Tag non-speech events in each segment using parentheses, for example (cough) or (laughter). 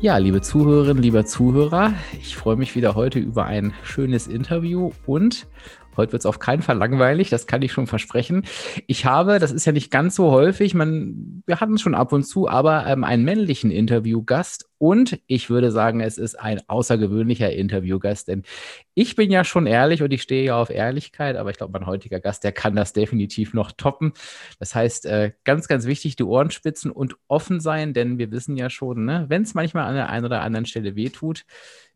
Ja, liebe Zuhörerinnen, lieber Zuhörer, ich freue mich wieder heute über ein schönes Interview und Heute wird es auf keinen Fall langweilig, das kann ich schon versprechen. Ich habe, das ist ja nicht ganz so häufig, man, wir hatten es schon ab und zu, aber ähm, einen männlichen Interviewgast und ich würde sagen, es ist ein außergewöhnlicher Interviewgast, denn ich bin ja schon ehrlich und ich stehe ja auf Ehrlichkeit, aber ich glaube, mein heutiger Gast, der kann das definitiv noch toppen. Das heißt, äh, ganz, ganz wichtig, die Ohren spitzen und offen sein, denn wir wissen ja schon, ne, wenn es manchmal an der einen oder anderen Stelle wehtut,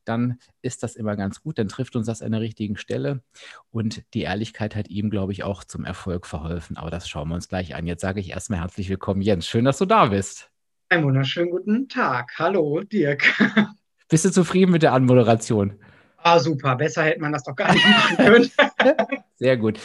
dann ist das immer ganz gut, dann trifft uns das an der richtigen Stelle. Und die Ehrlichkeit hat ihm, glaube ich, auch zum Erfolg verholfen. Aber das schauen wir uns gleich an. Jetzt sage ich erstmal herzlich willkommen, Jens. Schön, dass du da bist. Einen wunderschönen guten Tag. Hallo, Dirk. (laughs) Bist du zufrieden mit der Anmoderation? Ah, super. Besser hätte man das doch gar nicht machen können. (laughs) Sehr gut.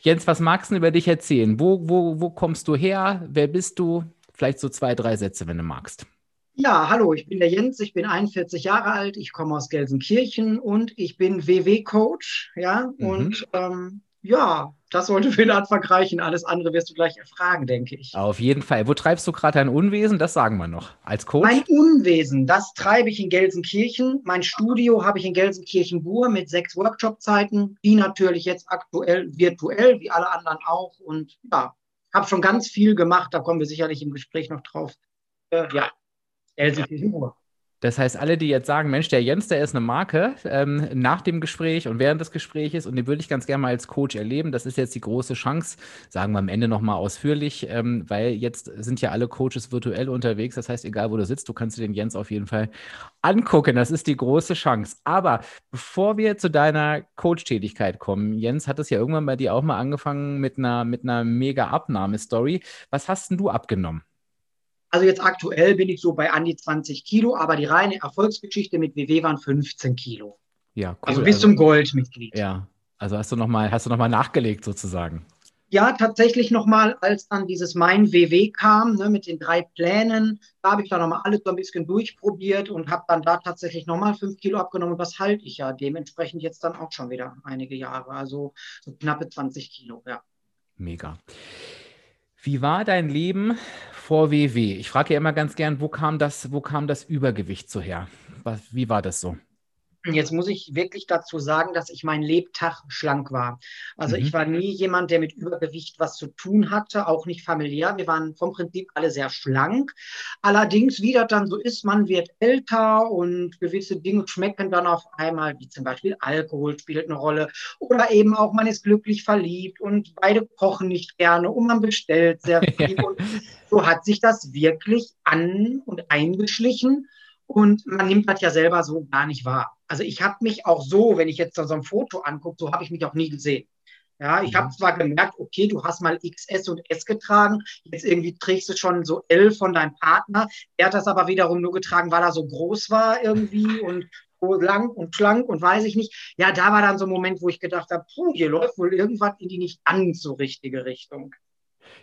Jens, was magst du über dich erzählen? Wo, wo, wo kommst du her? Wer bist du? Vielleicht so zwei, drei Sätze, wenn du magst. Ja, hallo, ich bin der Jens, ich bin 41 Jahre alt, ich komme aus Gelsenkirchen und ich bin WW-Coach, ja, mhm. und ähm, ja, das sollte für (laughs) den Anfang reichen. Alles andere wirst du gleich erfragen, denke ich. Auf jeden Fall. Wo treibst du gerade dein Unwesen? Das sagen wir noch. Als Coach? Mein Unwesen, das treibe ich in Gelsenkirchen. Mein Studio habe ich in Gelsenkirchen-Bur mit sechs Workshop-Zeiten, die natürlich jetzt aktuell virtuell, wie alle anderen auch. Und ja, habe schon ganz viel gemacht. Da kommen wir sicherlich im Gespräch noch drauf. Äh, ja, Gelsenkirchen-Ruhr. Das heißt, alle, die jetzt sagen, Mensch, der Jens, der ist eine Marke, ähm, nach dem Gespräch und während des Gesprächs und den würde ich ganz gerne mal als Coach erleben, das ist jetzt die große Chance, sagen wir am Ende nochmal ausführlich, ähm, weil jetzt sind ja alle Coaches virtuell unterwegs. Das heißt, egal wo du sitzt, du kannst dir den Jens auf jeden Fall angucken. Das ist die große Chance. Aber bevor wir zu deiner Coach-Tätigkeit kommen, Jens, hat es ja irgendwann bei dir auch mal angefangen mit einer, mit einer mega Abnahmestory. Was hast denn du abgenommen? Also jetzt aktuell bin ich so bei an die 20 Kilo, aber die reine Erfolgsgeschichte mit WW waren 15 Kilo. Ja, cool. Also bis also, zum Goldmitglied. Ja, also hast du nochmal, hast du noch mal nachgelegt sozusagen? Ja, tatsächlich nochmal, als dann dieses Mein WW kam, ne, mit den drei Plänen, da habe ich dann nochmal alles so ein bisschen durchprobiert und habe dann da tatsächlich nochmal fünf Kilo abgenommen. Und das halte ich ja dementsprechend jetzt dann auch schon wieder einige Jahre. Also so knappe 20 Kilo, ja. Mega. Wie war dein Leben vor WW? Ich frage ja immer ganz gern, wo kam das, wo kam das Übergewicht so her? Was, wie war das so? Jetzt muss ich wirklich dazu sagen, dass ich mein Lebtag schlank war. Also mhm. ich war nie jemand, der mit Übergewicht was zu tun hatte, auch nicht familiär. Wir waren vom Prinzip alle sehr schlank. Allerdings, wie das dann so ist, man wird älter und gewisse Dinge schmecken dann auf einmal, wie zum Beispiel Alkohol spielt eine Rolle oder eben auch man ist glücklich verliebt und beide kochen nicht gerne und man bestellt sehr (laughs) viel. und so hat sich das wirklich an und eingeschlichen. Und man nimmt das ja selber so gar nicht wahr. Also ich habe mich auch so, wenn ich jetzt so ein Foto angucke, so habe ich mich auch nie gesehen. Ja, ich habe mhm. zwar gemerkt, okay, du hast mal XS und S getragen, jetzt irgendwie trägst du schon so L von deinem Partner. Er hat das aber wiederum nur getragen, weil er so groß war irgendwie (laughs) und so lang und schlank und weiß ich nicht. Ja, da war dann so ein Moment, wo ich gedacht habe, puh, hier läuft wohl irgendwas in die nicht ganz so richtige Richtung.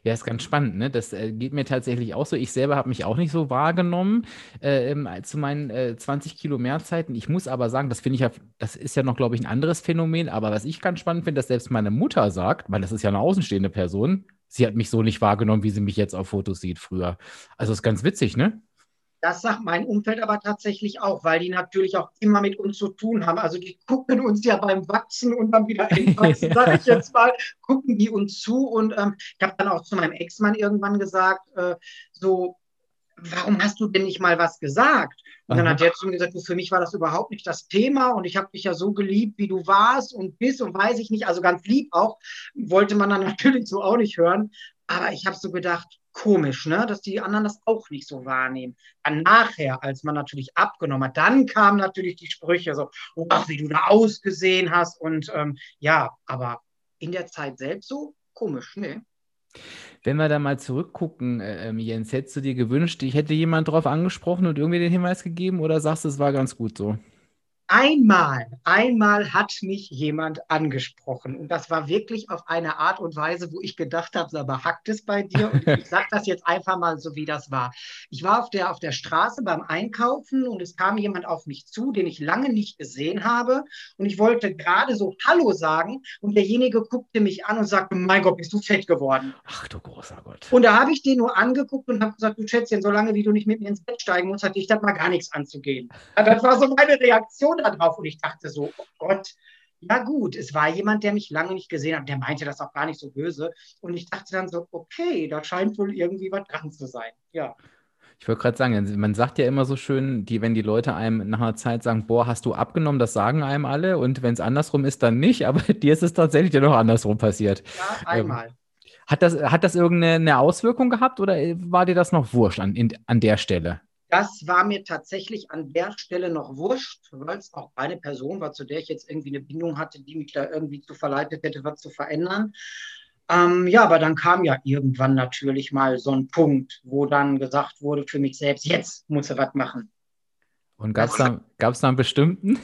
Ja, ist ganz spannend, ne? Das äh, geht mir tatsächlich auch so. Ich selber habe mich auch nicht so wahrgenommen äh, zu meinen äh, 20 Kilo Mehrzeiten. Ich muss aber sagen, das finde ich ja, das ist ja noch, glaube ich, ein anderes Phänomen. Aber was ich ganz spannend finde, dass selbst meine Mutter sagt, weil das ist ja eine außenstehende Person, sie hat mich so nicht wahrgenommen, wie sie mich jetzt auf Fotos sieht früher. Also ist ganz witzig, ne? Das sagt mein Umfeld aber tatsächlich auch, weil die natürlich auch immer mit uns zu tun haben. Also die gucken uns ja beim Wachsen und dann wieder entwachsen, (laughs) sage ich jetzt mal, gucken die uns zu. Und ähm, ich habe dann auch zu meinem Ex-Mann irgendwann gesagt, äh, so, warum hast du denn nicht mal was gesagt? Und Aha. dann hat er zu mir gesagt, du, für mich war das überhaupt nicht das Thema und ich habe dich ja so geliebt, wie du warst und bist und weiß ich nicht, also ganz lieb auch, wollte man dann (laughs) natürlich so auch nicht hören. Aber ich habe so gedacht, komisch, ne? dass die anderen das auch nicht so wahrnehmen. Dann nachher, als man natürlich abgenommen hat, dann kamen natürlich die Sprüche so, oh, ach, wie du da ausgesehen hast und ähm, ja, aber in der Zeit selbst so komisch, ne? Wenn wir da mal zurückgucken, äh, ähm, Jens, hättest du dir gewünscht, ich hätte jemand darauf angesprochen und irgendwie den Hinweis gegeben oder sagst du, es war ganz gut so? Einmal, einmal hat mich jemand angesprochen und das war wirklich auf eine Art und Weise, wo ich gedacht habe, aber hackt es bei dir? Und ich sage das jetzt einfach mal so, wie das war. Ich war auf der, auf der Straße beim Einkaufen und es kam jemand auf mich zu, den ich lange nicht gesehen habe und ich wollte gerade so Hallo sagen und derjenige guckte mich an und sagte, mein Gott, bist du fett geworden. Ach du großer Gott. Und da habe ich den nur angeguckt und habe gesagt, du Schätzchen, solange wie du nicht mit mir ins Bett steigen musst, hatte ich das mal gar nichts anzugehen. Das war so meine Reaktion da drauf und ich dachte so, oh Gott, ja gut, es war jemand, der mich lange nicht gesehen hat, der meinte das auch gar nicht so böse und ich dachte dann so, okay, da scheint wohl irgendwie was dran zu sein, ja. Ich wollte gerade sagen, man sagt ja immer so schön, die, wenn die Leute einem nach einer Zeit sagen, boah, hast du abgenommen, das sagen einem alle. Und wenn es andersrum ist, dann nicht. (laughs) Aber dir ist es tatsächlich ja noch andersrum passiert. Ja, einmal. Ähm, hat, das, hat das irgendeine Auswirkung gehabt oder war dir das noch wurscht an, in, an der Stelle? Das war mir tatsächlich an der Stelle noch wurscht, weil es auch eine Person war, zu der ich jetzt irgendwie eine Bindung hatte, die mich da irgendwie zu verleitet hätte, was zu verändern. Ähm, ja, aber dann kam ja irgendwann natürlich mal so ein Punkt, wo dann gesagt wurde für mich selbst, jetzt muss er was machen. Und gab es da, da einen bestimmten?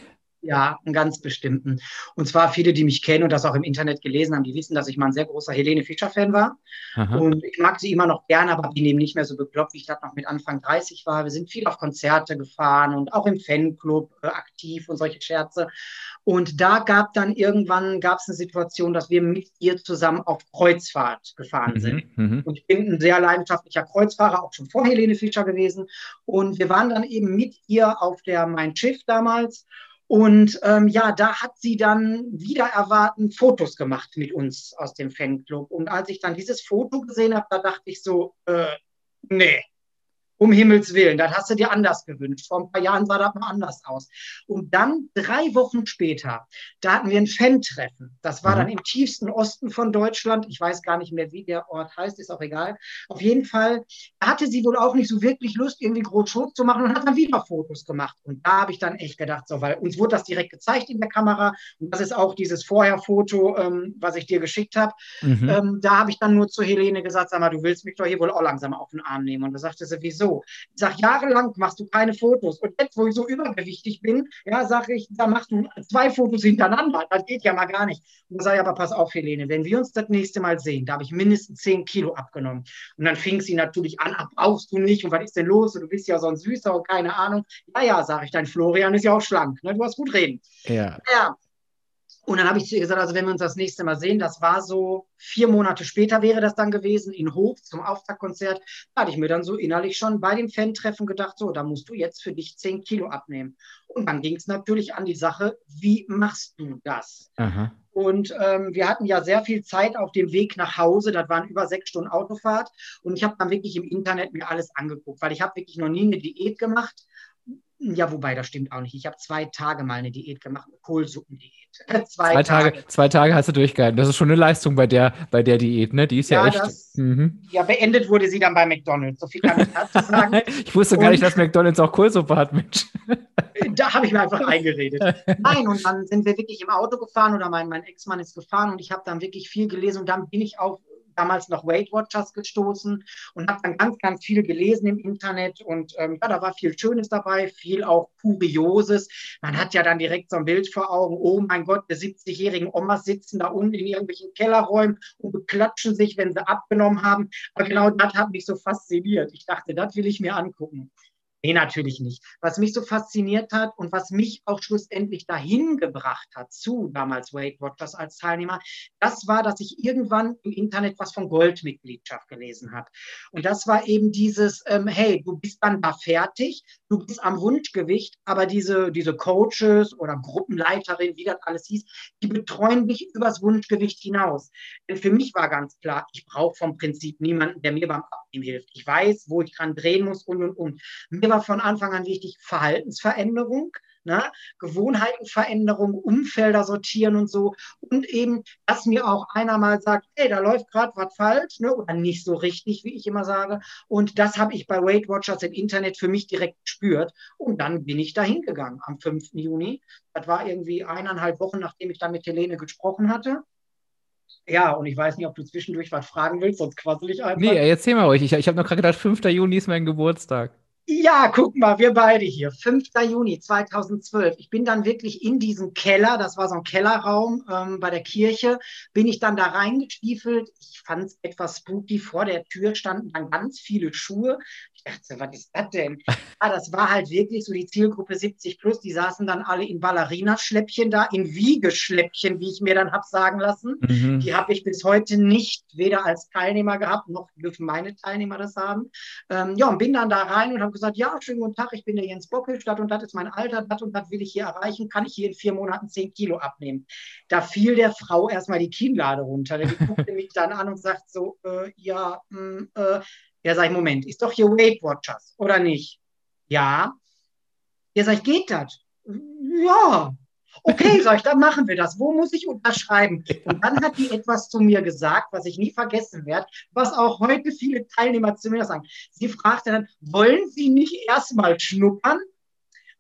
Ja, einen ganz bestimmten. Und zwar viele, die mich kennen und das auch im Internet gelesen haben, die wissen, dass ich mal ein sehr großer Helene Fischer-Fan war. Aha. Und ich mag sie immer noch gerne, aber bin eben nicht mehr so bekloppt, wie ich das noch mit Anfang 30 war. Wir sind viel auf Konzerte gefahren und auch im Fanclub äh, aktiv und solche Scherze. Und da gab dann irgendwann gab es eine Situation, dass wir mit ihr zusammen auf Kreuzfahrt gefahren mhm, sind. Mhm, und ich bin ein sehr leidenschaftlicher Kreuzfahrer, auch schon vor Helene Fischer gewesen. Und wir waren dann eben mit ihr auf der Mein Schiff damals. Und ähm, ja, da hat sie dann wieder erwarten Fotos gemacht mit uns aus dem Fanclub. Und als ich dann dieses Foto gesehen habe, da dachte ich so, äh, nee, um Himmels Willen, das hast du dir anders gewünscht. Vor ein paar Jahren sah das mal anders aus. Und dann, drei Wochen später, da hatten wir ein Fan-Treffen. Das war mhm. dann im tiefsten Osten von Deutschland. Ich weiß gar nicht mehr, wie der Ort heißt, ist auch egal. Auf jeden Fall hatte sie wohl auch nicht so wirklich Lust, irgendwie groß Show zu machen und hat dann wieder Fotos gemacht. Und da habe ich dann echt gedacht, so, weil uns wurde das direkt gezeigt in der Kamera. Und das ist auch dieses Vorher-Foto, ähm, was ich dir geschickt habe. Mhm. Ähm, da habe ich dann nur zu Helene gesagt, sag mal, du willst mich doch hier wohl auch langsam auf den Arm nehmen. Und da sagte sie, wieso? So. Ich sage, jahrelang machst du keine Fotos. Und jetzt, wo ich so übergewichtig bin, ja, sage ich, da machst du zwei Fotos hintereinander. Das geht ja mal gar nicht. Und da sage ich, aber pass auf, Helene, wenn wir uns das nächste Mal sehen, da habe ich mindestens zehn Kilo abgenommen. Und dann fing sie natürlich an, brauchst du nicht und was ist denn los? Und du bist ja so ein Süßer und keine Ahnung. Ja, ja, sage ich, dein Florian ist ja auch schlank. Ne? Du hast gut reden. Ja. ja. Und dann habe ich zu ihr gesagt, also wenn wir uns das nächste Mal sehen, das war so vier Monate später wäre das dann gewesen, in Hof zum Auftaktkonzert. Da hatte ich mir dann so innerlich schon bei dem Fan-Treffen gedacht, so, da musst du jetzt für dich zehn Kilo abnehmen. Und dann ging es natürlich an die Sache, wie machst du das? Aha. Und ähm, wir hatten ja sehr viel Zeit auf dem Weg nach Hause. Das waren über sechs Stunden Autofahrt. Und ich habe dann wirklich im Internet mir alles angeguckt, weil ich habe wirklich noch nie eine Diät gemacht. Ja, wobei, das stimmt auch nicht. Ich habe zwei Tage mal eine Diät gemacht, eine Kohlsuppendiät. (laughs) Zwei, zwei Tage. Tage. Zwei Tage hast du durchgehalten. Das ist schon eine Leistung bei der, bei der Diät, ne? Die ist ja, ja echt. Das, mhm. Ja, beendet wurde sie dann bei McDonalds. So viel kann ich dazu sagen. (laughs) ich wusste gar nicht, dass McDonalds auch Kohlsuppe hat, Mensch. (laughs) da habe ich mir einfach eingeredet. Nein, und dann sind wir wirklich im Auto gefahren oder mein, mein Ex-Mann ist gefahren und ich habe dann wirklich viel gelesen und dann bin ich auf damals noch Weight Watchers gestoßen und habe dann ganz, ganz viel gelesen im Internet und ähm, ja, da war viel Schönes dabei, viel auch Kurioses. Man hat ja dann direkt so ein Bild vor Augen, oh mein Gott, die 70-jährigen Omas sitzen da unten in irgendwelchen Kellerräumen und beklatschen sich, wenn sie abgenommen haben. Aber genau das hat mich so fasziniert. Ich dachte, das will ich mir angucken. Nee, natürlich nicht. Was mich so fasziniert hat und was mich auch schlussendlich dahin gebracht hat zu damals Weight Watchers als Teilnehmer, das war, dass ich irgendwann im Internet was von Goldmitgliedschaft gelesen habe. Und das war eben dieses, ähm, hey, du bist dann da fertig, du bist am Wunschgewicht, aber diese, diese Coaches oder Gruppenleiterin, wie das alles hieß, die betreuen dich übers Wunschgewicht hinaus. Denn für mich war ganz klar, ich brauche vom Prinzip niemanden, der mir beim Abnehmen hilft. Ich weiß, wo ich dran drehen muss und und und. Mir war von Anfang an wichtig, Verhaltensveränderung, ne? Gewohnheitenveränderung, Umfelder sortieren und so. Und eben, dass mir auch einer mal sagt, hey, da läuft gerade was falsch ne? oder nicht so richtig, wie ich immer sage. Und das habe ich bei Weight Watchers im Internet für mich direkt gespürt. Und dann bin ich da hingegangen am 5. Juni. Das war irgendwie eineinhalb Wochen, nachdem ich dann mit Helene gesprochen hatte. Ja, und ich weiß nicht, ob du zwischendurch was fragen willst, sonst quassel ich einfach. Nee, erzähl mal euch. Ich, ich habe noch gerade gedacht, 5. Juni ist mein Geburtstag. Ja, guck mal, wir beide hier. 5. Juni 2012. Ich bin dann wirklich in diesen Keller, das war so ein Kellerraum ähm, bei der Kirche, bin ich dann da reingestiefelt. Ich fand es etwas spooky. Vor der Tür standen dann ganz viele Schuhe dachte, was ist das denn? (laughs) Ah, das war halt wirklich so die Zielgruppe 70 plus. Die saßen dann alle in Ballerinaschläppchen da, in Wiegeschläppchen, wie ich mir dann habe sagen lassen. Mhm. Die habe ich bis heute nicht weder als Teilnehmer gehabt, noch dürfen meine Teilnehmer das haben. Ähm, ja, und bin dann da rein und habe gesagt, ja, schönen guten Tag, ich bin der Jens Bockel, Stadt und das ist mein Alter, das und das will ich hier erreichen, kann ich hier in vier Monaten 10 Kilo abnehmen. Da fiel der Frau erstmal die Kinnlade runter. Die guckte mich dann an und sagt so, äh, ja, mh, mm, äh, ja, sag ich, Moment, ist doch hier Weight Watchers, oder nicht? Ja. Ja, sag ich, geht das? Ja. Okay, sag ich, dann machen wir das. Wo muss ich unterschreiben? Und dann hat die etwas zu mir gesagt, was ich nie vergessen werde, was auch heute viele Teilnehmer zu mir sagen. Sie fragte dann, wollen Sie nicht erstmal schnuppern?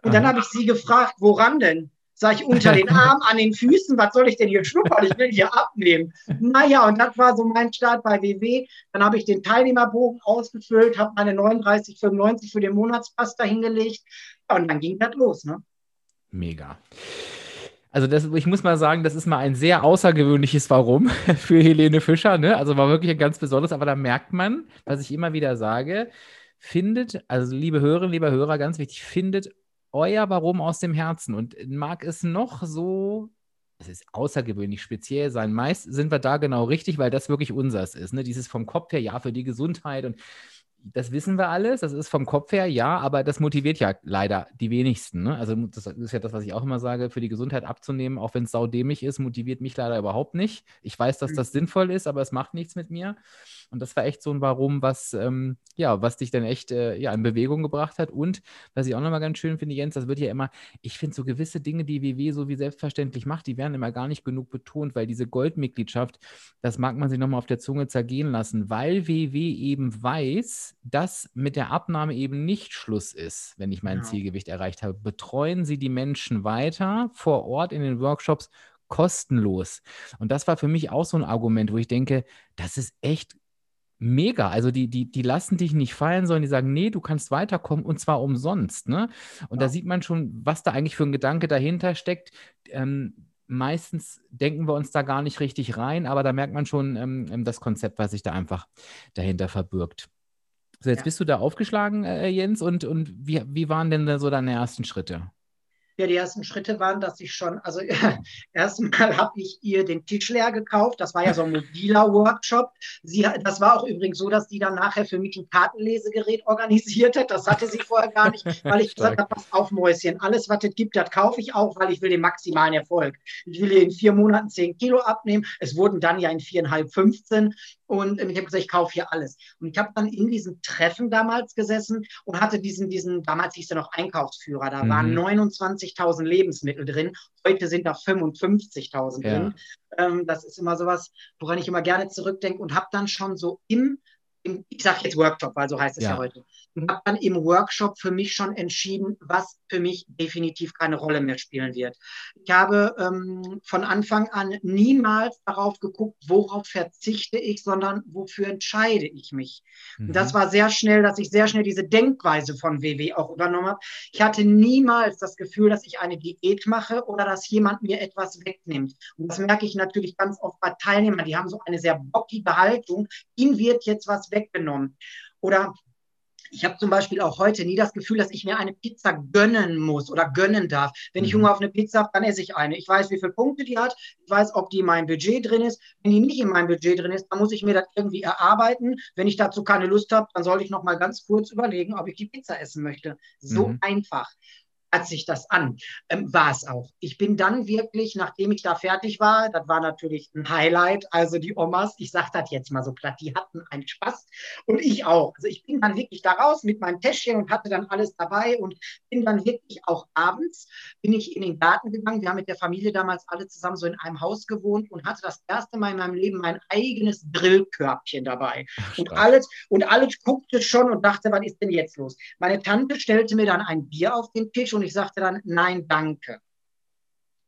Und dann habe ich sie gefragt, woran denn? Sag ich, unter den (laughs) Armen, an den Füßen, was soll ich denn hier schnuppern? Ich will hier abnehmen. Naja, und das war so mein Start bei WW. Dann habe ich den Teilnehmerbogen ausgefüllt, habe meine 39,95 für den Monatspass dahingelegt. Ja, und dann ging das los. Ne? Mega. Also das, ich muss mal sagen, das ist mal ein sehr außergewöhnliches Warum (laughs) für Helene Fischer. Ne? Also war wirklich ein ganz besonderes, aber da merkt man, was ich immer wieder sage, findet, also liebe Hörerinnen, lieber Hörer, ganz wichtig, findet euer Warum aus dem Herzen. Und mag es noch so, es ist außergewöhnlich speziell sein. Meist sind wir da genau richtig, weil das wirklich unseres ist. Ne? Dieses vom Kopf her, ja, für die Gesundheit und das wissen wir alles, das ist vom Kopf her, ja, aber das motiviert ja leider die wenigsten. Ne? Also das ist ja das, was ich auch immer sage, für die Gesundheit abzunehmen, auch wenn es saudämlich ist, motiviert mich leider überhaupt nicht. Ich weiß, dass mhm. das sinnvoll ist, aber es macht nichts mit mir. Und das war echt so ein Warum, was, ähm, ja, was dich dann echt äh, ja, in Bewegung gebracht hat. Und was ich auch nochmal ganz schön finde, Jens, das wird ja immer, ich finde so gewisse Dinge, die WW so wie selbstverständlich macht, die werden immer gar nicht genug betont, weil diese Goldmitgliedschaft, das mag man sich nochmal auf der Zunge zergehen lassen, weil WW eben weiß, dass mit der Abnahme eben nicht Schluss ist, wenn ich mein ja. Zielgewicht erreicht habe. Betreuen Sie die Menschen weiter vor Ort in den Workshops kostenlos. Und das war für mich auch so ein Argument, wo ich denke, das ist echt mega. Also die, die, die lassen dich nicht fallen, sondern die sagen, nee, du kannst weiterkommen und zwar umsonst. Ne? Und ja. da sieht man schon, was da eigentlich für ein Gedanke dahinter steckt. Ähm, meistens denken wir uns da gar nicht richtig rein, aber da merkt man schon ähm, ähm das Konzept, was sich da einfach dahinter verbirgt. So, jetzt ja. bist du da aufgeschlagen, äh, Jens, und, und wie, wie waren denn so deine ersten Schritte? Ja, die ersten Schritte waren, dass ich schon, also ja, (laughs) erstmal habe ich ihr den Tisch leer gekauft. Das war ja so ein mobiler Workshop. Sie, das war auch übrigens so, dass die dann nachher für mich ein Kartenlesegerät organisiert hat. Das hatte sie vorher gar nicht, weil ich gesagt habe, pass auf, Mäuschen, alles, was es gibt, das kaufe ich auch, weil ich will den maximalen Erfolg. Ich will in vier Monaten zehn Kilo abnehmen. Es wurden dann ja in viereinhalb 15. Und ich habe gesagt, ich kaufe hier alles. Und ich habe dann in diesem Treffen damals gesessen und hatte diesen, diesen damals hieß er noch Einkaufsführer, da mhm. waren 29.000 Lebensmittel drin. Heute sind da 55.000 ja. drin. Ähm, das ist immer sowas, woran ich immer gerne zurückdenke und habe dann schon so im im, ich sage jetzt Workshop, weil so heißt es ja, ja heute, und habe dann im Workshop für mich schon entschieden, was für mich definitiv keine Rolle mehr spielen wird. Ich habe ähm, von Anfang an niemals darauf geguckt, worauf verzichte ich, sondern wofür entscheide ich mich. Mhm. Und das war sehr schnell, dass ich sehr schnell diese Denkweise von WW auch übernommen habe. Ich hatte niemals das Gefühl, dass ich eine Diät mache oder dass jemand mir etwas wegnimmt. Und das merke ich natürlich ganz oft bei Teilnehmern, die haben so eine sehr bockige Haltung. Ihnen wird jetzt was weggenommen. Oder ich habe zum Beispiel auch heute nie das Gefühl, dass ich mir eine Pizza gönnen muss oder gönnen darf. Wenn ich mhm. Hunger auf eine Pizza habe, dann esse ich eine. Ich weiß, wie viele Punkte die hat. Ich weiß, ob die in meinem Budget drin ist. Wenn die nicht in meinem Budget drin ist, dann muss ich mir das irgendwie erarbeiten. Wenn ich dazu keine Lust habe, dann sollte ich noch mal ganz kurz überlegen, ob ich die Pizza essen möchte. So mhm. einfach hat sich das an. Ähm, war es auch. Ich bin dann wirklich, nachdem ich da fertig war, das war natürlich ein Highlight, also die Omas, ich sage das jetzt mal so platt, die hatten einen Spaß und ich auch. Also ich bin dann wirklich da raus mit meinem Täschchen und hatte dann alles dabei und bin dann wirklich auch abends, bin ich in den Garten gegangen. Wir haben mit der Familie damals alle zusammen so in einem Haus gewohnt und hatte das erste Mal in meinem Leben mein eigenes Grillkörbchen dabei. Ach, und alles, und alles guckte schon und dachte, was ist denn jetzt los? Meine Tante stellte mir dann ein Bier auf den Tisch und ich sagte dann, nein, danke.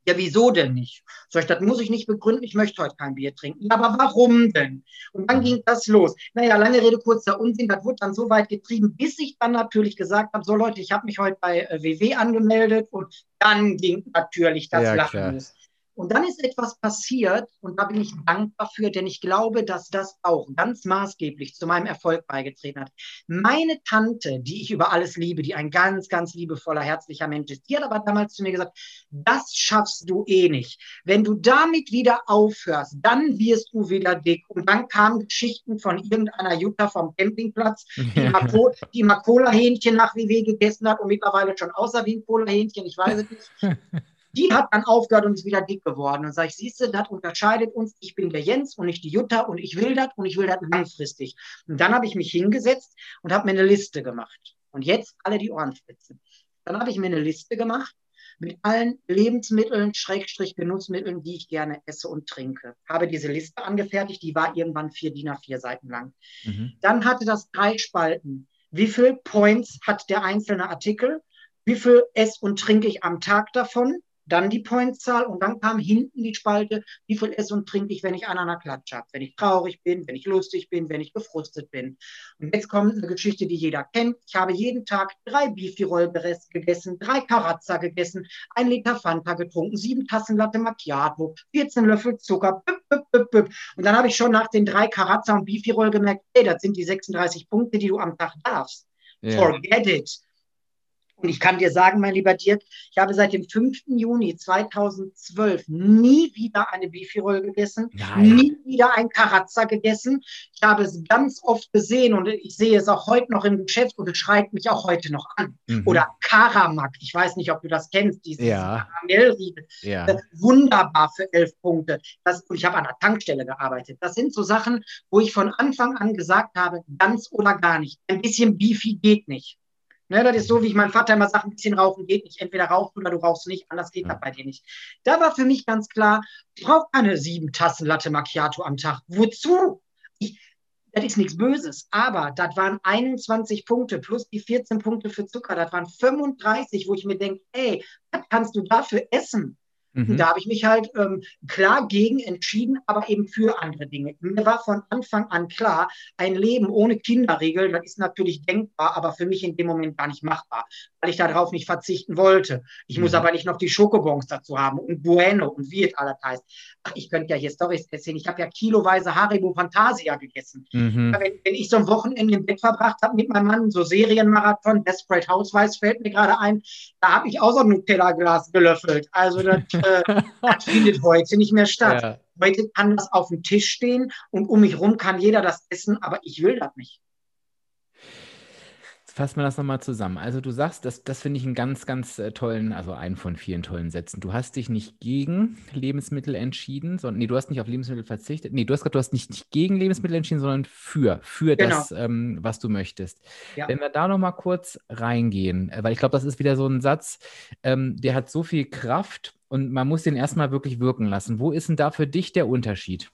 Ja, wieso denn nicht? Ich, das muss ich nicht begründen, ich möchte heute kein Bier trinken. Aber warum denn? Und dann ging das los. Naja, lange Rede, kurzer Unsinn, das wurde dann so weit getrieben, bis ich dann natürlich gesagt habe, so Leute, ich habe mich heute bei WW äh, angemeldet und dann ging natürlich das ja, Lachen los. Und dann ist etwas passiert und da bin ich dankbar für, denn ich glaube, dass das auch ganz maßgeblich zu meinem Erfolg beigetreten hat. Meine Tante, die ich über alles liebe, die ein ganz, ganz liebevoller, herzlicher Mensch ist, die hat aber damals zu mir gesagt, das schaffst du eh nicht. Wenn du damit wieder aufhörst, dann wirst du wieder dick. Und dann kamen Geschichten von irgendeiner Jutta vom Campingplatz, die, (laughs) mal, die mal Cola-Hähnchen nach WW gegessen hat und mittlerweile schon außer wie ein Cola-Hähnchen, ich weiß es nicht. (laughs) Die hat dann aufgehört und ist wieder dick geworden. Und sage ich, siehst du, das unterscheidet uns. Ich bin der Jens und nicht die Jutta und ich will das und ich will das langfristig. Und dann habe ich mich hingesetzt und habe mir eine Liste gemacht. Und jetzt alle die Ohren spitzen. Dann habe ich mir eine Liste gemacht mit allen Lebensmitteln, Schrägstrich Genussmitteln, die ich gerne esse und trinke. Habe diese Liste angefertigt, die war irgendwann vier DIN A4 Seiten lang. Mhm. Dann hatte das drei Spalten. Wie viel Points hat der einzelne Artikel? Wie viel esse und trinke ich am Tag davon? Dann die Pointzahl und dann kam hinten die Spalte, wie viel esse und trinke ich, wenn ich einen an der Klatsche habe, wenn ich traurig bin, wenn ich lustig bin, wenn ich gefrustet bin. Und jetzt kommt eine Geschichte, die jeder kennt. Ich habe jeden Tag drei Beefy-Roll gegessen, drei Karazza gegessen, ein Liter Fanta getrunken, sieben Tassen Latte Macchiato, 14 Löffel Zucker, büpp, büpp, büpp. Und dann habe ich schon nach den drei Karazza und Beefy-Roll gemerkt, ey, das sind die 36 Punkte, die du am Tag darfst. Yeah. Forget it. Und ich kann dir sagen, mein lieber Dirk, ich habe seit dem 5. Juni 2012 nie wieder eine Bifirol gegessen, Nein. nie wieder ein Karazza gegessen. Ich habe es ganz oft gesehen und ich sehe es auch heute noch im Geschäft und es schreit mich auch heute noch an. Mhm. Oder Karamak, ich weiß nicht, ob du das kennst, dieses ja. Karamellriegel. Ja. Wunderbar für elf Punkte. Das, und ich habe an der Tankstelle gearbeitet. Das sind so Sachen, wo ich von Anfang an gesagt habe, ganz oder gar nicht. Ein bisschen Beefy geht nicht. Ne, das ist so, wie ich meinem Vater immer sage, ein bisschen rauchen geht nicht. Entweder rauchst du oder du rauchst nicht, anders geht das bei dir nicht. Da war für mich ganz klar, ich brauche keine sieben Tassen Latte Macchiato am Tag. Wozu? Ich, das ist nichts Böses, aber das waren 21 Punkte plus die 14 Punkte für Zucker, das waren 35, wo ich mir denke, ey, was kannst du dafür essen? Mhm. Und da habe ich mich halt ähm, klar gegen entschieden, aber eben für andere Dinge. Mir war von Anfang an klar, ein Leben ohne Kinderregeln, das ist natürlich denkbar, aber für mich in dem Moment gar nicht machbar, weil ich darauf nicht verzichten wollte. Ich mhm. muss aber nicht noch die Schokobons dazu haben und Bueno und wie es alles heißt. Ach, ich könnte ja hier Storys erzählen. Ich habe ja kiloweise Haribo Fantasia gegessen. Mhm. Wenn, wenn, ich so ein Wochenende im Bett verbracht habe mit meinem Mann, so Serienmarathon, Desperate Housewives fällt mir gerade ein, da habe ich auch so ein Nutella-Glas gelöffelt. Also das (laughs) äh, das findet heute nicht mehr statt. Ja. Heute kann das auf dem Tisch stehen und um mich herum kann jeder das essen, aber ich will das nicht fassen wir das nochmal zusammen. Also du sagst, das, das finde ich einen ganz, ganz äh, tollen, also einen von vielen tollen Sätzen. Du hast dich nicht gegen Lebensmittel entschieden, sondern, nee, du hast nicht auf Lebensmittel verzichtet. Nee, du hast gesagt, du hast nicht, nicht gegen Lebensmittel entschieden, sondern für, für genau. das, ähm, was du möchtest. Ja. Wenn wir da nochmal kurz reingehen, äh, weil ich glaube, das ist wieder so ein Satz, ähm, der hat so viel Kraft und man muss den erstmal wirklich wirken lassen. Wo ist denn da für dich der Unterschied?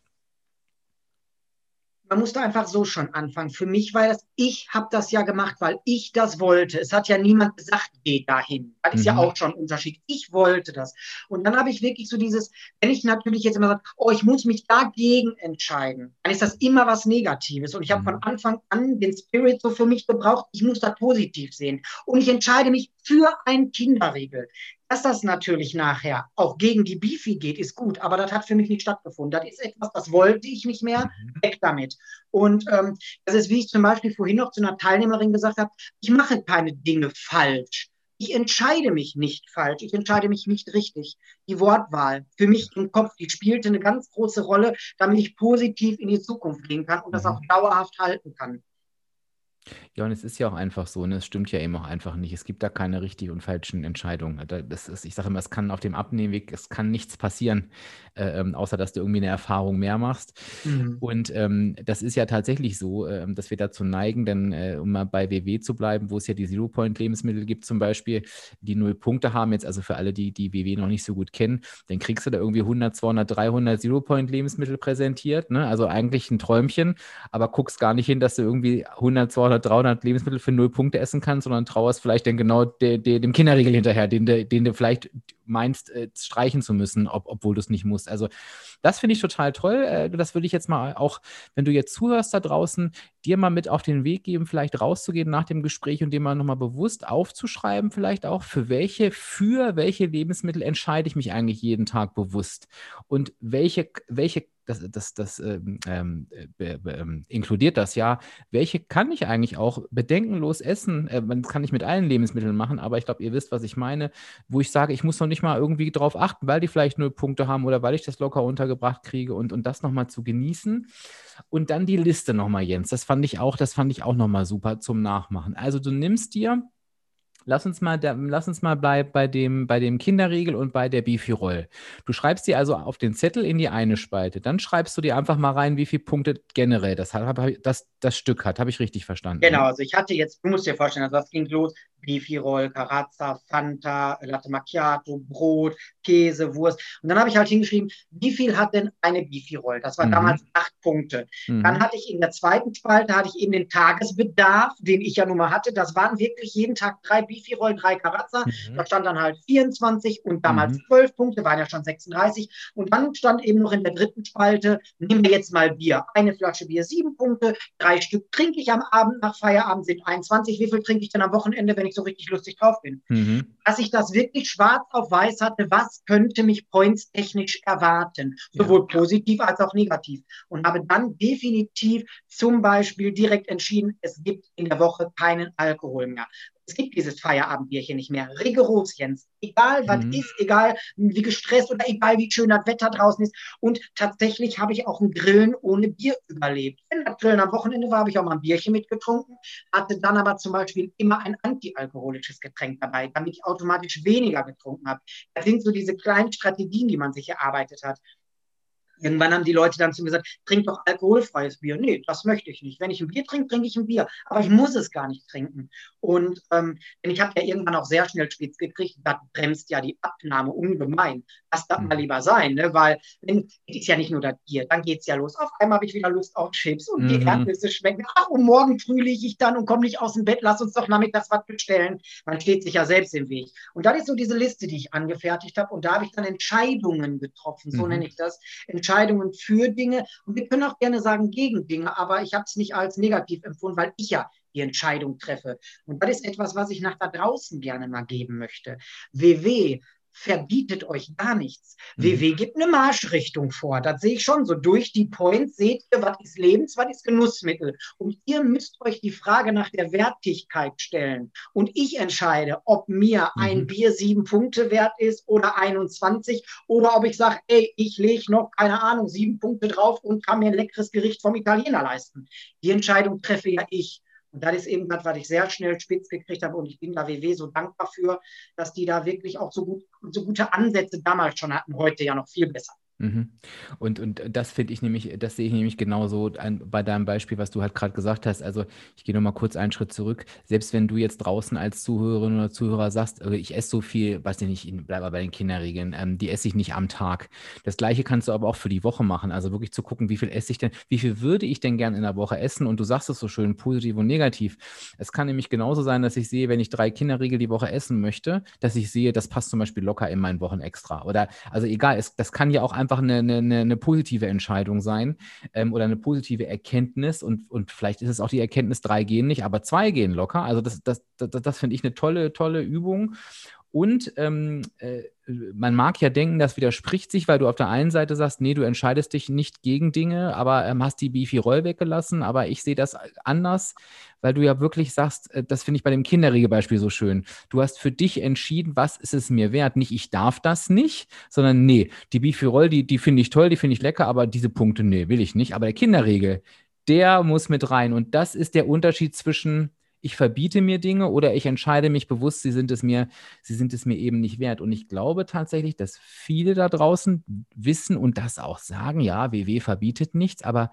man musste einfach so schon anfangen. Für mich war das, ich habe das ja gemacht, weil ich das wollte. Es hat ja niemand gesagt, geh dahin. Das ist mhm. ja auch schon ein Unterschied. Ich wollte das. Und dann habe ich wirklich so dieses, wenn ich natürlich jetzt immer sage, oh, ich muss mich dagegen entscheiden, dann ist das immer was Negatives. Und ich habe mhm. von Anfang an den Spirit so für mich gebraucht, ich muss das positiv sehen. Und ich entscheide mich für ein Kinderregel. Dass das natürlich nachher auch gegen die Bifi geht, ist gut, aber das hat für mich nicht stattgefunden. Das ist etwas, das wollte ich nicht mehr, mhm. weg damit. Und ähm, das ist, wie ich zum Beispiel vorhin noch zu einer Teilnehmerin gesagt habe, ich mache keine Dinge falsch. Ich entscheide mich nicht falsch, ich entscheide mich nicht richtig. Die Wortwahl für mich im Kopf, die spielte eine ganz große Rolle, damit ich positiv in die Zukunft gehen kann und das mhm. auch dauerhaft halten kann. Ja, und es ist ja auch einfach so, ne? Es stimmt ja eben auch einfach nicht. Es gibt da keine richtigen und falschen Entscheidungen. Das ist, ich sage immer, es kann auf dem Abnehmweg, es kann nichts passieren, äh, ähm, außer dass du irgendwie eine Erfahrung mehr machst. Mhm. Und ähm, das ist ja tatsächlich so, äh, dass wir dazu neigen, denn äh, um mal bei WW zu bleiben, wo es ja die Zero-Point-Lebensmittel gibt zum Beispiel, die null Punkte haben, jetzt also für alle, die die WW noch nicht so gut kennen, dann kriegst du da irgendwie 100, 200, 300 Zero-Point-Lebensmittel präsentiert. Ne? Also eigentlich ein Träumchen, aber guckst gar nicht hin, dass du irgendwie 100, 200, 300 300 Lebensmittel für null Punkte essen kannst, sondern trauerst vielleicht dann genau de, de, dem Kinderriegel hinterher, den, de, den du vielleicht meinst, äh, streichen zu müssen, ob, obwohl du es nicht musst. Also das finde ich total toll. Äh, das würde ich jetzt mal auch, wenn du jetzt zuhörst da draußen, dir mal mit auf den Weg geben, vielleicht rauszugehen nach dem Gespräch und dir mal nochmal bewusst aufzuschreiben, vielleicht auch, für welche, für welche Lebensmittel entscheide ich mich eigentlich jeden Tag bewusst und welche, welche das, das, das ähm, ähm, inkludiert das ja. Welche kann ich eigentlich auch bedenkenlos essen? Äh, man kann ich mit allen Lebensmitteln machen, aber ich glaube, ihr wisst, was ich meine, wo ich sage, ich muss noch nicht mal irgendwie drauf achten, weil die vielleicht null Punkte haben oder weil ich das locker untergebracht kriege und, und das nochmal zu genießen. Und dann die Liste nochmal, Jens. Das fand ich auch, das fand ich auch nochmal super zum Nachmachen. Also du nimmst dir Lass uns mal, da, lass uns mal bei, bei, dem, bei dem Kinderriegel und bei der Bifirol. Du schreibst dir also auf den Zettel in die eine Spalte. Dann schreibst du dir einfach mal rein, wie viele Punkte generell das, das, das Stück hat. Habe ich richtig verstanden? Genau, also ich hatte jetzt, du musst dir vorstellen, also das ging los, Bifirol, Carazza, Fanta, Latte Macchiato, Brot, Käse, Wurst. Und dann habe ich halt hingeschrieben, wie viel hat denn eine Bifirol? Das war mhm. damals acht Punkte. Mhm. Dann hatte ich in der zweiten Spalte, hatte ich eben den Tagesbedarf, den ich ja nun mal hatte. Das waren wirklich jeden Tag drei Bifirol, drei Carazza. Mhm. Da stand dann halt 24 und damals mhm. 12 Punkte, waren ja schon 36. Und dann stand eben noch in der dritten Spalte, nehmen wir jetzt mal Bier. Eine Flasche Bier, sieben Punkte, drei Stück trinke ich am Abend, nach Feierabend sind 21. Wie viel trinke ich denn am Wochenende, wenn ich so richtig lustig drauf bin? Mhm. Dass ich das wirklich schwarz auf weiß hatte, was könnte mich points technisch erwarten, sowohl ja. positiv als auch negativ. Und habe dann definitiv zum Beispiel direkt entschieden, es gibt in der Woche keinen Alkohol mehr es gibt dieses Feierabendbierchen nicht mehr. Rigoros, Jens. Egal, was mhm. ist, egal, wie gestresst oder egal, wie schön das Wetter draußen ist. Und tatsächlich habe ich auch ein Grillen ohne Bier überlebt. Wenn das Grillen am Wochenende war, habe ich auch mal ein Bierchen mitgetrunken, hatte dann aber zum Beispiel immer ein antialkoholisches Getränk dabei, damit ich automatisch weniger getrunken habe. Das sind so diese kleinen Strategien, die man sich erarbeitet hat. Irgendwann haben die Leute dann zu mir gesagt, trink doch alkoholfreies Bier. Nee, das möchte ich nicht. Wenn ich ein Bier trinke, trinke ich ein Bier. Aber ich muss es gar nicht trinken. Und ähm, ich habe ja irgendwann auch sehr schnell spitz gekriegt, das bremst ja die Abnahme ungemein. Lass das mal mhm. lieber sein, ne? weil es ist ja nicht nur das Bier. Dann geht es ja los. Auf einmal habe ich wieder Lust auf Chips und mhm. die Erdnüsse schmecken. Ach, und morgen früh liege ich dann und komme nicht aus dem Bett. Lass uns doch nachmittags was bestellen. Man steht sich ja selbst im Weg. Und das ist so diese Liste, die ich angefertigt habe. Und da habe ich dann Entscheidungen getroffen. So mhm. nenne ich das. Entscheidungen Entscheidungen für Dinge und wir können auch gerne sagen gegen Dinge, aber ich habe es nicht als negativ empfunden, weil ich ja die Entscheidung treffe. Und das ist etwas, was ich nach da draußen gerne mal geben möchte. WW verbietet euch gar nichts. Mhm. WW gibt eine Marschrichtung vor. Das sehe ich schon so. Durch die Points seht ihr, was ist Lebens, was ist Genussmittel. Und ihr müsst euch die Frage nach der Wertigkeit stellen. Und ich entscheide, ob mir mhm. ein Bier sieben Punkte wert ist oder 21 oder ob ich sage, ey, ich lege noch, keine Ahnung, sieben Punkte drauf und kann mir ein leckeres Gericht vom Italiener leisten. Die Entscheidung treffe ja ich. Und das ist eben das, was ich sehr schnell spitz gekriegt habe. Und ich bin da WW so dankbar für, dass die da wirklich auch so, gut, so gute Ansätze damals schon hatten, heute ja noch viel besser. Mhm. Und, und das finde ich nämlich, das sehe ich nämlich genauso an, bei deinem Beispiel, was du halt gerade gesagt hast. Also ich gehe nochmal kurz einen Schritt zurück. Selbst wenn du jetzt draußen als Zuhörerin oder Zuhörer sagst, äh, ich esse so viel, weiß ich nicht, bleib mal bei den Kinderregeln, ähm, die esse ich nicht am Tag. Das gleiche kannst du aber auch für die Woche machen. Also wirklich zu gucken, wie viel esse ich denn, wie viel würde ich denn gern in der Woche essen? Und du sagst es so schön, positiv und negativ. Es kann nämlich genauso sein, dass ich sehe, wenn ich drei Kinderriegel die Woche essen möchte, dass ich sehe, das passt zum Beispiel locker in meinen Wochen extra. Oder also egal, es, das kann ja auch einfach eine, eine, eine, positive Entscheidung sein ähm, oder eine positive Erkenntnis. Und, und vielleicht ist es auch die Erkenntnis, drei gehen nicht, aber zwei gehen locker. Also das, das, das, das finde ich eine tolle, tolle Übung. Und ähm, äh, man mag ja denken, das widerspricht sich, weil du auf der einen Seite sagst, nee, du entscheidest dich nicht gegen Dinge, aber ähm, hast die Bifi-Roll weggelassen. Aber ich sehe das anders, weil du ja wirklich sagst, äh, das finde ich bei dem Kinderregelbeispiel so schön. Du hast für dich entschieden, was ist es mir wert? Nicht, ich darf das nicht, sondern nee, die Bifi-Roll, die, die finde ich toll, die finde ich lecker, aber diese Punkte, nee, will ich nicht. Aber der Kinderregel, der muss mit rein. Und das ist der Unterschied zwischen ich verbiete mir Dinge oder ich entscheide mich bewusst, sie sind es mir, sie sind es mir eben nicht wert. Und ich glaube tatsächlich, dass viele da draußen wissen und das auch sagen, ja, WW verbietet nichts, aber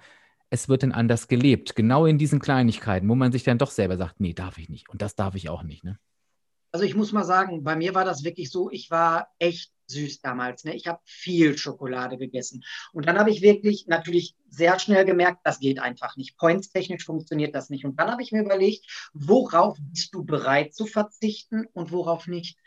es wird dann anders gelebt. Genau in diesen Kleinigkeiten, wo man sich dann doch selber sagt, nee, darf ich nicht. Und das darf ich auch nicht. Ne? Also ich muss mal sagen, bei mir war das wirklich so, ich war echt süß damals. Ne? Ich habe viel Schokolade gegessen. Und dann habe ich wirklich natürlich sehr schnell gemerkt, das geht einfach nicht. Points-technisch funktioniert das nicht. Und dann habe ich mir überlegt, worauf bist du bereit zu verzichten und worauf nicht.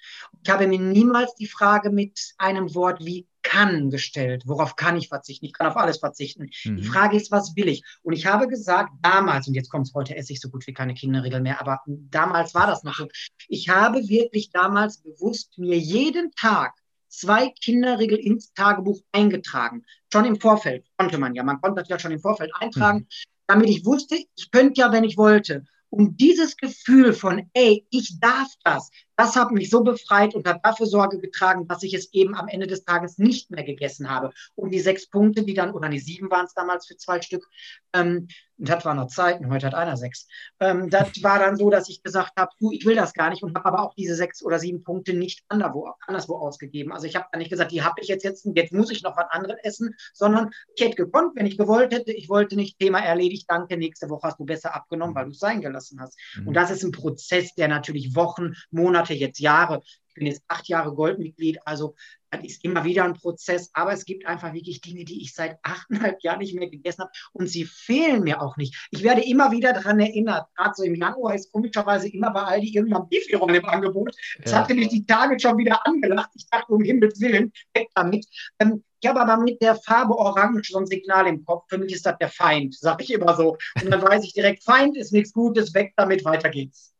Ich habe mir niemals die Frage mit einem Wort wie kann gestellt. Worauf kann ich verzichten? Ich kann auf alles verzichten. Mhm. Die Frage ist, was will ich? Und ich habe gesagt, damals, und jetzt kommt es heute, esse ich so gut wie keine Kinderregel mehr, aber damals war das noch so. Ich habe wirklich damals bewusst mir jeden Tag zwei Kinderregeln ins Tagebuch eingetragen. Schon im Vorfeld konnte man ja. Man konnte das ja schon im Vorfeld eintragen, mhm. damit ich wusste, ich könnte ja, wenn ich wollte. Und dieses Gefühl von, ey, ich darf das, das hat mich so befreit und hat dafür Sorge getragen, dass ich es eben am Ende des Tages nicht mehr gegessen habe. Und die sechs Punkte, die dann, oder die sieben waren es damals für zwei Stück, ähm, das war noch Zeiten, heute hat einer sechs. Ähm, das war dann so, dass ich gesagt habe, du, ich will das gar nicht und habe aber auch diese sechs oder sieben Punkte nicht anderswo, anderswo ausgegeben. Also ich habe da nicht gesagt, die habe ich jetzt jetzt, jetzt muss ich noch was anderes essen, sondern ich hätte gekonnt, wenn ich gewollt hätte. Ich wollte nicht, Thema erledigt, danke, nächste Woche hast du besser abgenommen, weil du es sein gelassen hast. Mhm. Und das ist ein Prozess, der natürlich Wochen, Monate, jetzt Jahre ich bin jetzt acht Jahre Goldmitglied, also das ist immer wieder ein Prozess, aber es gibt einfach wirklich Dinge, die ich seit achteinhalb Jahren nicht mehr gegessen habe und sie fehlen mir auch nicht. Ich werde immer wieder daran erinnert, gerade so im Januar ist komischerweise immer bei Aldi irgendwann Beefy-Rollen im Angebot. Das ja. hatte mich die Tage schon wieder angelacht. Ich dachte, um Himmels Willen, weg damit. Ähm, ich habe aber mit der Farbe Orange so ein Signal im Kopf. Für mich ist das der Feind, sage ich immer so. Und dann weiß ich direkt, Feind ist nichts Gutes, weg damit, weiter geht's.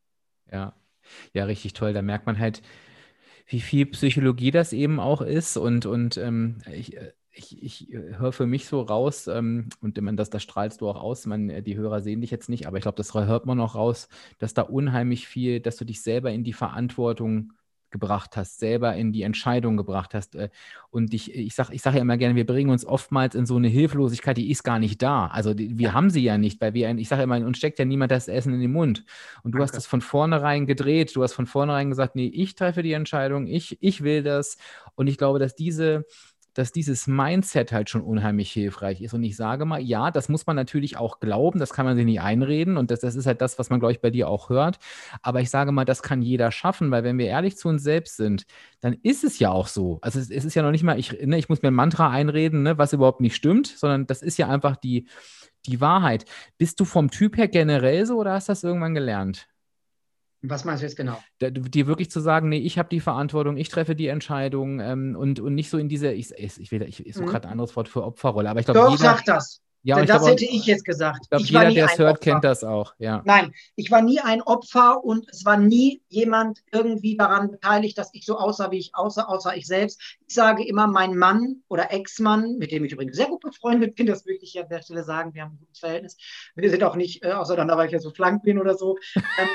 Ja, ja, richtig toll. Da merkt man halt, wie viel Psychologie das eben auch ist. Und, und ähm, ich, äh, ich, ich äh, höre für mich so raus, ähm, und das, das strahlst du auch aus, man, äh, die Hörer sehen dich jetzt nicht, aber ich glaube, das hört man auch raus, dass da unheimlich viel, dass du dich selber in die Verantwortung gebracht hast, selber in die Entscheidung gebracht hast. Äh, und ich, ich sage ich sag ja immer gerne, wir bringen uns oftmals in so eine Hilflosigkeit, die ist gar nicht da. Also die, wir haben sie ja nicht, weil wir, ich sage immer, uns steckt ja niemand das Essen in den Mund. Und du Danke. hast das von vornherein gedreht, du hast von vornherein gesagt, nee, ich treffe die Entscheidung, ich, ich will das. Und ich glaube, dass diese, dass dieses Mindset halt schon unheimlich hilfreich ist. Und ich sage mal, ja, das muss man natürlich auch glauben, das kann man sich nicht einreden und das, das ist halt das, was man, glaube ich, bei dir auch hört. Aber ich sage mal, das kann jeder schaffen, weil wenn wir ehrlich zu uns selbst sind, dann ist es ja auch so. Also es, es ist ja noch nicht mal, ich, ne, ich muss mir ein Mantra einreden, ne, was überhaupt nicht stimmt, sondern das ist ja einfach die, die Wahrheit. Bist du vom Typ her generell so oder hast du das irgendwann gelernt? Was meinst du jetzt genau? Dir wirklich zu sagen, nee, ich habe die Verantwortung, ich treffe die Entscheidung ähm, und, und nicht so in diese, ich, ich, will, ich, ich suche mhm. gerade ein anderes Wort für Opferrolle, aber ich glaube, jeder, sag das. Ja, Denn das glaube, hätte ich jetzt gesagt. Ich glaube, jeder, der es hört, Opfer. kennt das auch. Ja. Nein, ich war nie ein Opfer und es war nie jemand irgendwie daran beteiligt, dass ich so aussah, wie ich aussah, außer ich selbst. Ich sage immer, mein Mann oder Ex-Mann, mit dem ich übrigens sehr gut befreundet bin, das möchte ich ja an der Stelle sagen, wir haben ein gutes Verhältnis. Wir sind auch nicht äh, auseinander, weil ich ja so flank bin oder so. Ähm,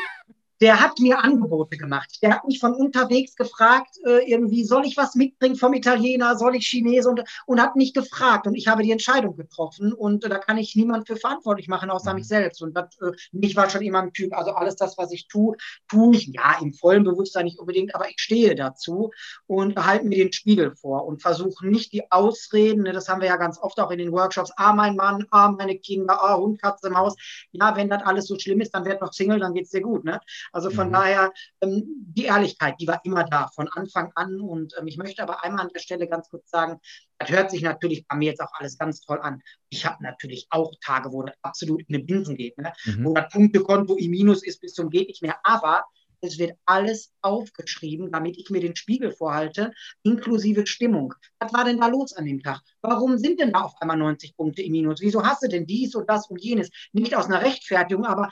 der hat mir Angebote gemacht. Der hat mich von unterwegs gefragt, äh, irgendwie, soll ich was mitbringen vom Italiener, soll ich Chinese und, und hat mich gefragt. Und ich habe die Entscheidung getroffen und äh, da kann ich niemand für verantwortlich machen, außer mhm. mich selbst. Und das, äh, ich war schon immer ein Typ, also alles das, was ich tue, tue ich, ja, im vollen Bewusstsein nicht unbedingt, aber ich stehe dazu und halte mir den Spiegel vor und versuche nicht die Ausreden, ne, das haben wir ja ganz oft auch in den Workshops, ah, mein Mann, ah, meine Kinder, ah, Hund, Katze, Maus. Ja, wenn das alles so schlimm ist, dann werd noch Single, dann geht's dir gut, ne? Also von mhm. daher, ähm, die Ehrlichkeit, die war immer da, von Anfang an. Und ähm, ich möchte aber einmal an der Stelle ganz kurz sagen, das hört sich natürlich bei mir jetzt auch alles ganz toll an. Ich habe natürlich auch Tage, wo das absolut in den Binsen geht, ne? Mhm. wo das Punktekonto im Minus ist bis zum geht nicht mehr. Aber es wird alles aufgeschrieben, damit ich mir den Spiegel vorhalte, inklusive Stimmung. Was war denn da los an dem Tag? Warum sind denn da auf einmal 90 Punkte im Minus? Wieso hast du denn dies und das und jenes? Nicht aus einer Rechtfertigung, aber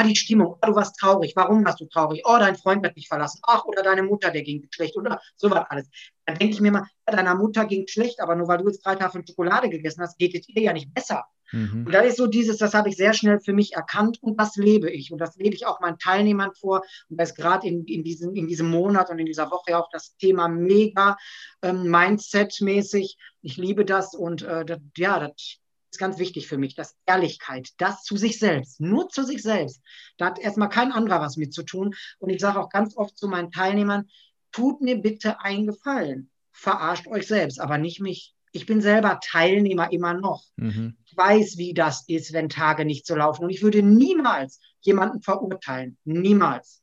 Ah, die Stimmung. Ah, du warst traurig. Warum warst du traurig? Oh, dein Freund hat dich verlassen. Ach, oder deine Mutter, der ging schlecht. Oder sowas alles. Dann denke ich mir mal, ja, deiner Mutter ging schlecht, aber nur weil du jetzt drei Tafeln Schokolade gegessen hast, geht es ihr ja nicht besser. Mhm. Und da ist so dieses, das habe ich sehr schnell für mich erkannt und das lebe ich. Und das lebe ich auch meinen Teilnehmern vor. Und das ist gerade in, in, diesem, in diesem Monat und in dieser Woche auch das Thema mega ähm, Mindset-mäßig. Ich liebe das und äh, das, ja, das ist ganz wichtig für mich, dass Ehrlichkeit, das zu sich selbst, nur zu sich selbst, da hat erstmal kein anderer was mit zu tun. Und ich sage auch ganz oft zu meinen Teilnehmern, tut mir bitte einen Gefallen, verarscht euch selbst, aber nicht mich. Ich bin selber Teilnehmer immer noch. Mhm. Ich weiß, wie das ist, wenn Tage nicht so laufen. Und ich würde niemals jemanden verurteilen. Niemals.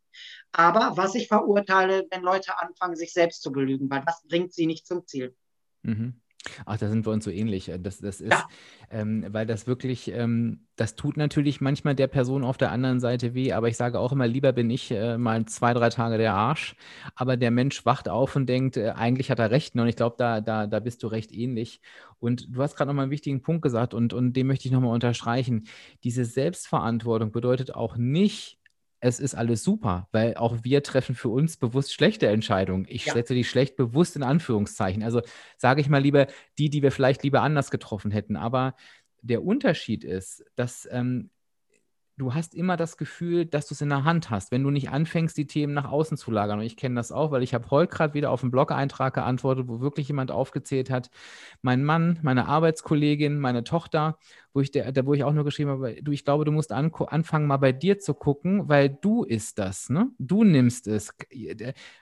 Aber was ich verurteile, wenn Leute anfangen, sich selbst zu belügen, weil das bringt sie nicht zum Ziel. Mhm. Ach, da sind wir uns so ähnlich. Äh, das, das ist, ja. ähm, weil das wirklich, ähm, das tut natürlich manchmal der Person auf der anderen Seite weh, aber ich sage auch immer, lieber bin ich äh, mal zwei, drei Tage der Arsch, aber der Mensch wacht auf und denkt, äh, eigentlich hat er recht. Ne? Und ich glaube, da, da, da bist du recht ähnlich. Und du hast gerade nochmal einen wichtigen Punkt gesagt und, und den möchte ich nochmal unterstreichen. Diese Selbstverantwortung bedeutet auch nicht, es ist alles super, weil auch wir treffen für uns bewusst schlechte Entscheidungen. Ich ja. setze die schlecht bewusst in Anführungszeichen. Also sage ich mal lieber die, die wir vielleicht lieber anders getroffen hätten. Aber der Unterschied ist, dass ähm, du hast immer das Gefühl, dass du es in der Hand hast, wenn du nicht anfängst, die Themen nach außen zu lagern. Und ich kenne das auch, weil ich habe heute gerade wieder auf einen Blog-Eintrag geantwortet, wo wirklich jemand aufgezählt hat, mein Mann, meine Arbeitskollegin, meine Tochter, wo ich, der, wo ich auch nur geschrieben habe, du, ich glaube, du musst an, anfangen, mal bei dir zu gucken, weil du ist das, ne? Du nimmst es.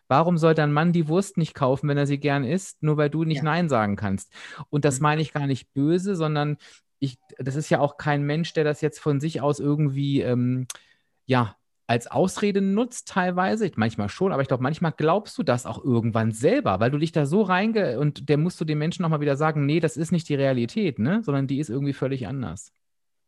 Warum soll dein Mann die Wurst nicht kaufen, wenn er sie gern isst, nur weil du nicht ja. Nein sagen kannst? Und das mhm. meine ich gar nicht böse, sondern ich, das ist ja auch kein Mensch, der das jetzt von sich aus irgendwie, ähm, ja, als Ausrede nutzt teilweise, manchmal schon, aber ich glaube, manchmal glaubst du das auch irgendwann selber, weil du dich da so reinge und der musst du den Menschen nochmal wieder sagen, nee, das ist nicht die Realität, ne? sondern die ist irgendwie völlig anders.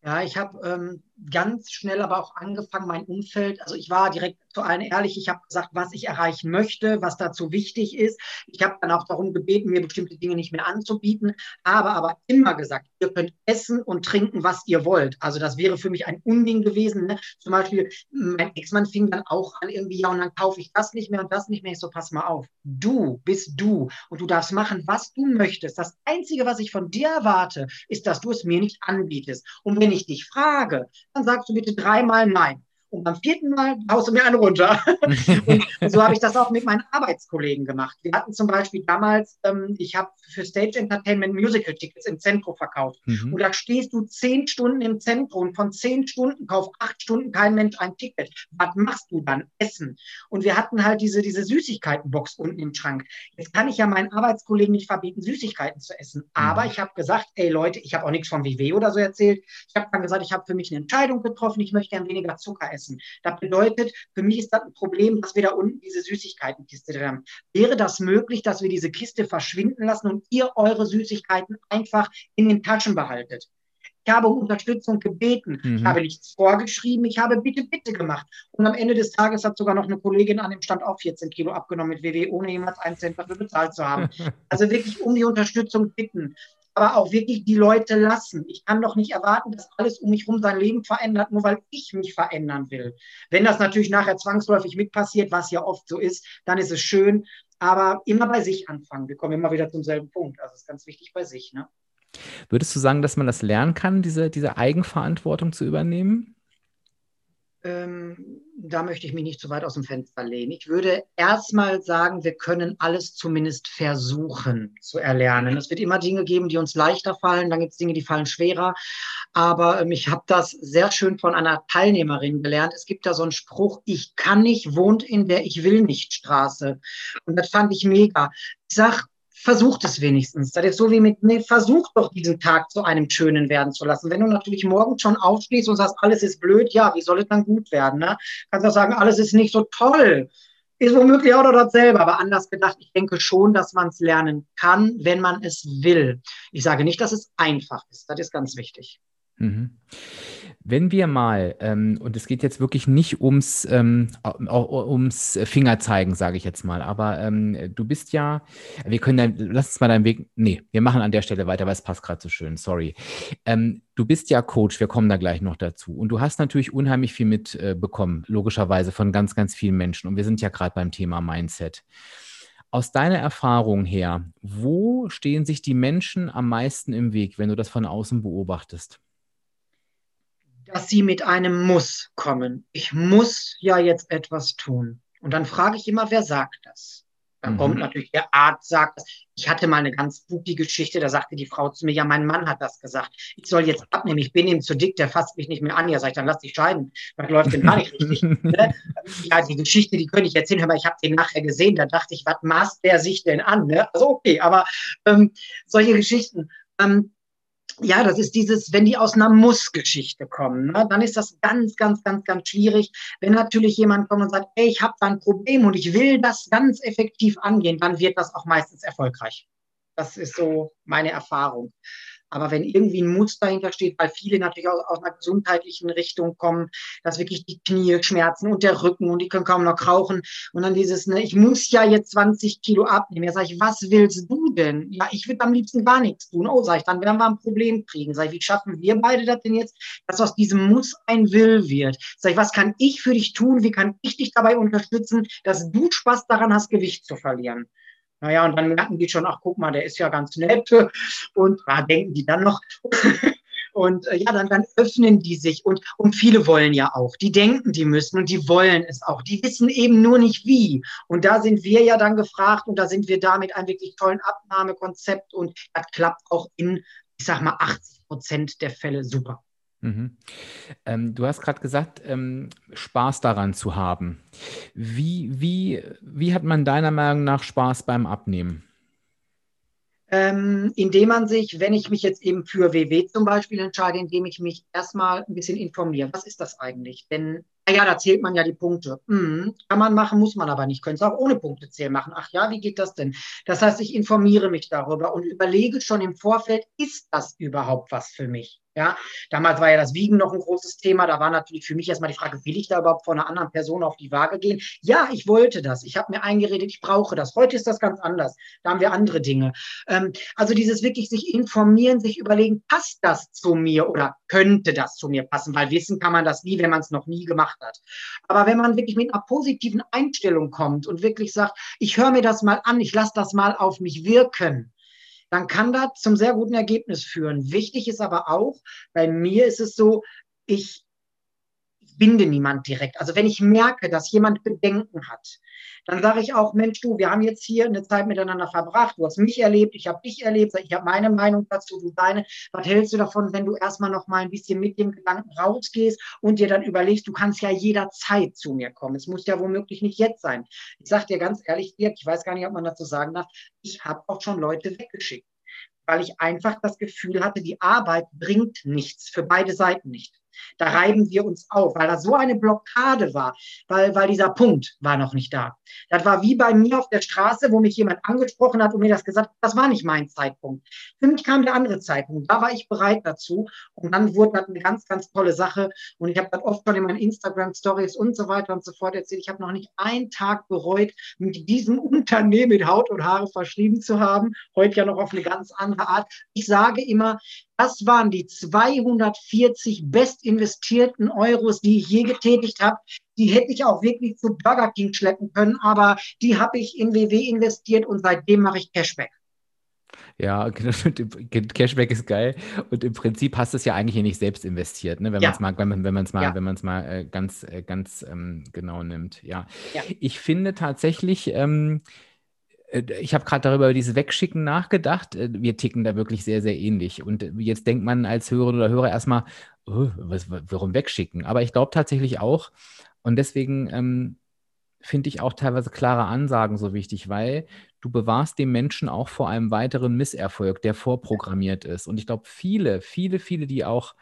Ja, ich habe ähm, ganz schnell aber auch angefangen, mein Umfeld, also ich war direkt zu allen ehrlich, ich habe gesagt, was ich erreichen möchte, was dazu wichtig ist. Ich habe dann auch darum gebeten, mir bestimmte Dinge nicht mehr anzubieten, habe aber immer gesagt, ihr könnt essen und trinken, was ihr wollt. Also das wäre für mich ein Unding gewesen. Ne? Zum Beispiel, mein Ex-Mann fing dann auch an irgendwie, ja, und dann kaufe ich das nicht mehr und das nicht mehr. Ich so, pass mal auf, du bist du und du darfst machen, was du möchtest. Das Einzige, was ich von dir erwarte, ist, dass du es mir nicht anbietest. Und wenn ich dich frage, dann sagst du bitte dreimal Nein. Und beim vierten Mal haust du mir einen runter. (laughs) und so habe ich das auch mit meinen Arbeitskollegen gemacht. Wir hatten zum Beispiel damals, ähm, ich habe für Stage Entertainment Musical-Tickets im Zentrum verkauft. Mhm. Und da stehst du zehn Stunden im Zentrum und von zehn Stunden kauft acht Stunden kein Mensch ein Ticket. Was machst du dann? Essen. Und wir hatten halt diese, diese Süßigkeitenbox unten im Schrank. Jetzt kann ich ja meinen Arbeitskollegen nicht verbieten, Süßigkeiten zu essen. Mhm. Aber ich habe gesagt, ey Leute, ich habe auch nichts von WW oder so erzählt. Ich habe dann gesagt, ich habe für mich eine Entscheidung getroffen, ich möchte gern weniger Zucker essen essen. Das bedeutet, für mich ist das ein Problem, dass wir da unten diese Süßigkeitenkiste drin haben. Wäre das möglich, dass wir diese Kiste verschwinden lassen und ihr eure Süßigkeiten einfach in den Taschen behaltet? Ich habe um Unterstützung gebeten. Mhm. Ich habe nichts vorgeschrieben. Ich habe bitte, bitte gemacht. Und am Ende des Tages hat sogar noch eine Kollegin an dem Stand auch 14 Kilo abgenommen mit WW, ohne jemals einen Cent dafür bezahlt zu haben. (laughs) Also wirklich um die Unterstützung bitten aber auch wirklich die Leute lassen. Ich kann doch nicht erwarten, dass alles um mich herum sein Leben verändert, nur weil ich mich verändern will. Wenn das natürlich nachher zwangsläufig mit passiert, was ja oft so ist, dann ist es schön, aber immer bei sich anfangen. Wir kommen immer wieder zum selben Punkt. Also es ist ganz wichtig bei sich. Ne? Würdest du sagen, dass man das lernen kann, diese, diese Eigenverantwortung zu übernehmen? Ähm, da möchte ich mich nicht zu weit aus dem Fenster lehnen. Ich würde erstmal sagen, wir können alles zumindest versuchen zu erlernen. Es wird immer Dinge geben, die uns leichter fallen, dann gibt es Dinge, die fallen schwerer. Aber ähm, ich habe das sehr schön von einer Teilnehmerin gelernt. Es gibt da so einen Spruch, ich kann nicht, wohnt in der Ich will nicht Straße. Und das fand ich mega. Ich sage, versucht es wenigstens. Das ist so wie mit, nee, versuch doch diesen Tag zu einem schönen werden zu lassen. Wenn du natürlich morgen schon aufstehst und sagst, alles ist blöd, ja, wie soll es dann gut werden? Ne? Kannst du sagen, alles ist nicht so toll. Ist womöglich auch noch dasselbe, aber anders gedacht. Ich denke schon, dass man es lernen kann, wenn man es will. Ich sage nicht, dass es einfach ist. Das ist ganz wichtig. Mhm. Wenn wir mal, ähm, und es geht jetzt wirklich nicht ums, ähm, ums Fingerzeigen, sage ich jetzt mal, aber ähm, du bist ja, wir können dann, lass uns mal deinen Weg, nee, wir machen an der Stelle weiter, weil es passt gerade so schön, sorry. Ähm, du bist ja Coach, wir kommen da gleich noch dazu. Und du hast natürlich unheimlich viel mitbekommen, äh, logischerweise von ganz, ganz vielen Menschen. Und wir sind ja gerade beim Thema Mindset. Aus deiner Erfahrung her, wo stehen sich die Menschen am meisten im Weg, wenn du das von außen beobachtest? Dass sie mit einem Muss kommen. Ich muss ja jetzt etwas tun. Und dann frage ich immer, wer sagt das? Dann mhm. kommt natürlich der Arzt, sagt das. Ich hatte mal eine ganz spooky Geschichte, da sagte die Frau zu mir, ja, mein Mann hat das gesagt. Ich soll jetzt abnehmen, ich bin ihm zu dick, der fasst mich nicht mehr an. Ja, sag ich, dann lass dich scheiden. Das läuft denn gar nicht richtig. (laughs) Ne? Ja, die Geschichte, die könnte ich erzählen, aber ich habe den nachher gesehen, da dachte ich, was maßt der sich denn an? Ne? Also okay, aber ähm, solche Geschichten. Ähm, ja, das ist dieses, wenn die aus einer Muss-Geschichte kommen, ne, dann ist das ganz, ganz, ganz, ganz schwierig. Wenn natürlich jemand kommt und sagt, ey, ich habe da ein Problem und ich will das ganz effektiv angehen, dann wird das auch meistens erfolgreich. Das ist so meine Erfahrung. Aber wenn irgendwie ein Muster dahinter steht, weil viele natürlich aus, aus, einer gesundheitlichen Richtung kommen, dass wirklich die Knie schmerzen und der Rücken und die können kaum noch rauchen und dann dieses, ne, ich muss ja jetzt 20 Kilo abnehmen. Ja, sage ich, was willst du denn? Ja, ich würde am liebsten gar nichts tun. Oh, sage ich, dann werden wir ein Problem kriegen. Sag ich, wie schaffen wir beide das denn jetzt, dass aus diesem Muss ein Will wird? Sag ich, was kann ich für dich tun? Wie kann ich dich dabei unterstützen, dass du Spaß daran hast, Gewicht zu verlieren? Naja, und dann merken die schon, ach guck mal, der ist ja ganz nett. (laughs) Und da denken die dann noch. (laughs) Und äh, ja, dann, dann öffnen die sich und, und viele wollen ja auch. Die denken, die müssen und die wollen es auch. Die wissen eben nur nicht wie. Und da sind wir ja dann gefragt und da sind wir da mit einem wirklich tollen Abnahmekonzept und das klappt auch in, ich sag mal, 80 Prozent der Fälle super. Mhm. Ähm, du hast gerade gesagt, ähm, Spaß daran zu haben. Wie, wie, wie hat man deiner Meinung nach Spaß beim Abnehmen? Ähm, indem man sich, wenn ich mich jetzt eben für WW zum Beispiel entscheide, indem ich mich erstmal ein bisschen informiere. Was ist das eigentlich? Denn ja, da zählt man ja die Punkte. Mhm, kann man machen, muss man aber nicht. Können es auch ohne Punkte zählen machen. Ach ja, wie geht das denn? Das heißt, ich informiere mich darüber und überlege schon im Vorfeld, ist das überhaupt was für mich? Ja, damals war ja das Wiegen noch ein großes Thema. Da war natürlich für mich erstmal die Frage, will ich da überhaupt von einer anderen Person auf die Waage gehen? Ja, ich wollte das. Ich habe mir eingeredet, ich brauche das. Heute ist das ganz anders. Da haben wir andere Dinge. Ähm, also dieses wirklich sich informieren, sich überlegen, passt das zu mir oder könnte das zu mir passen? Weil wissen kann man das nie, wenn man es noch nie gemacht hat. Aber wenn man wirklich mit einer positiven Einstellung kommt und wirklich sagt, ich höre mir das mal an, ich lasse das mal auf mich wirken, dann kann das zum sehr guten Ergebnis führen. Wichtig ist aber auch, bei mir ist es so, ich binde niemand direkt. Also wenn ich merke, dass jemand Bedenken hat, dann sage ich auch, Mensch, du, wir haben jetzt hier eine Zeit miteinander verbracht. Du hast mich erlebt, ich habe dich erlebt, ich habe meine Meinung dazu, du deine. Was hältst du davon, wenn du erstmal noch mal ein bisschen mit dem Gedanken rausgehst und dir dann überlegst, du kannst ja jederzeit zu mir kommen. Es muss ja womöglich nicht jetzt sein. Ich sage dir ganz ehrlich, Dirk, ich weiß gar nicht, ob man dazu sagen darf, ich habe auch schon Leute weggeschickt, weil ich einfach das Gefühl hatte, die Arbeit bringt nichts, für beide Seiten nicht. Da reiben wir uns auf, weil da so eine Blockade war, weil, weil dieser Punkt war noch nicht da. Das war wie bei mir auf der Straße, wo mich jemand angesprochen hat und mir das gesagt hat, das war nicht mein Zeitpunkt. Für mich kam der andere Zeitpunkt. Da war ich bereit dazu. Und dann wurde das eine ganz, ganz tolle Sache. Und ich habe das oft schon in meinen Instagram-Stories und so weiter und so fort erzählt. Ich habe noch nicht einen Tag bereut, mit diesem Unternehmen mit Haut und Haare verschrieben zu haben. Heute ja noch auf eine ganz andere Art. Ich sage immer, das waren die 240 best investierten Euros, die ich je getätigt habe. Die hätte ich auch wirklich zu Burger King schleppen können, aber die habe ich in WW investiert und seitdem mache ich Cashback. Ja, (laughs) Cashback ist geil. Und im Prinzip hast du es ja eigentlich nicht selbst investiert, ne? wenn ja. man es mal, wenn man, wenn man es mal, ja. wenn man es mal äh, ganz, äh, ganz ähm, genau nimmt. Ja. ja. Ich finde tatsächlich, ähm, äh, ich habe gerade darüber dieses Wegschicken nachgedacht. Äh, wir ticken da wirklich sehr, sehr ähnlich. Und jetzt denkt man als Hörerin oder Hörer erstmal, oh, was, warum wegschicken? Aber ich glaube tatsächlich auch, und deswegen ähm, finde ich auch teilweise klare Ansagen so wichtig, weil du bewahrst dem Menschen auch vor einem weiteren Misserfolg, der vorprogrammiert ist. Und ich glaube, viele, viele, viele, die auch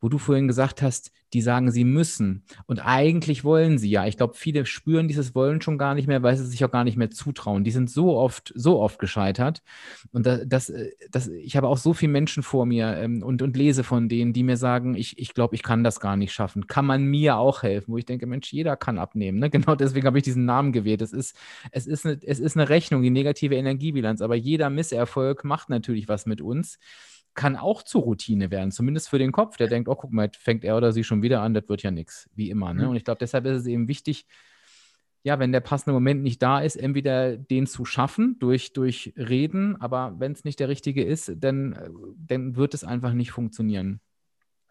wo du vorhin gesagt hast, die sagen, sie müssen. Und eigentlich wollen sie ja. Ich glaube, viele spüren dieses Wollen schon gar nicht mehr, weil sie sich auch gar nicht mehr zutrauen. Die sind so oft, so oft gescheitert. Und das, das, das ich habe auch so viele Menschen vor mir ähm, und, und lese von denen, die mir sagen, ich, ich glaube, ich kann das gar nicht schaffen. Kann man mir auch helfen? Wo ich denke, Mensch, jeder kann abnehmen. Ne? (laughs) Genau deswegen habe ich diesen Namen gewählt. Es ist, es, ist eine, es ist eine Rechnung, die negative Energiebilanz. Aber jeder Misserfolg macht natürlich was mit uns kann auch zur Routine werden, zumindest für den Kopf. Der denkt, oh, guck mal, fängt er oder sie schon wieder an, das wird ja nichts, wie immer. Ne? Mhm. Und ich glaube, deshalb ist es eben wichtig, ja, wenn der passende Moment nicht da ist, entweder den zu schaffen durch, durch Reden, aber wenn es nicht der richtige ist, dann, äh, dann wird es einfach nicht funktionieren.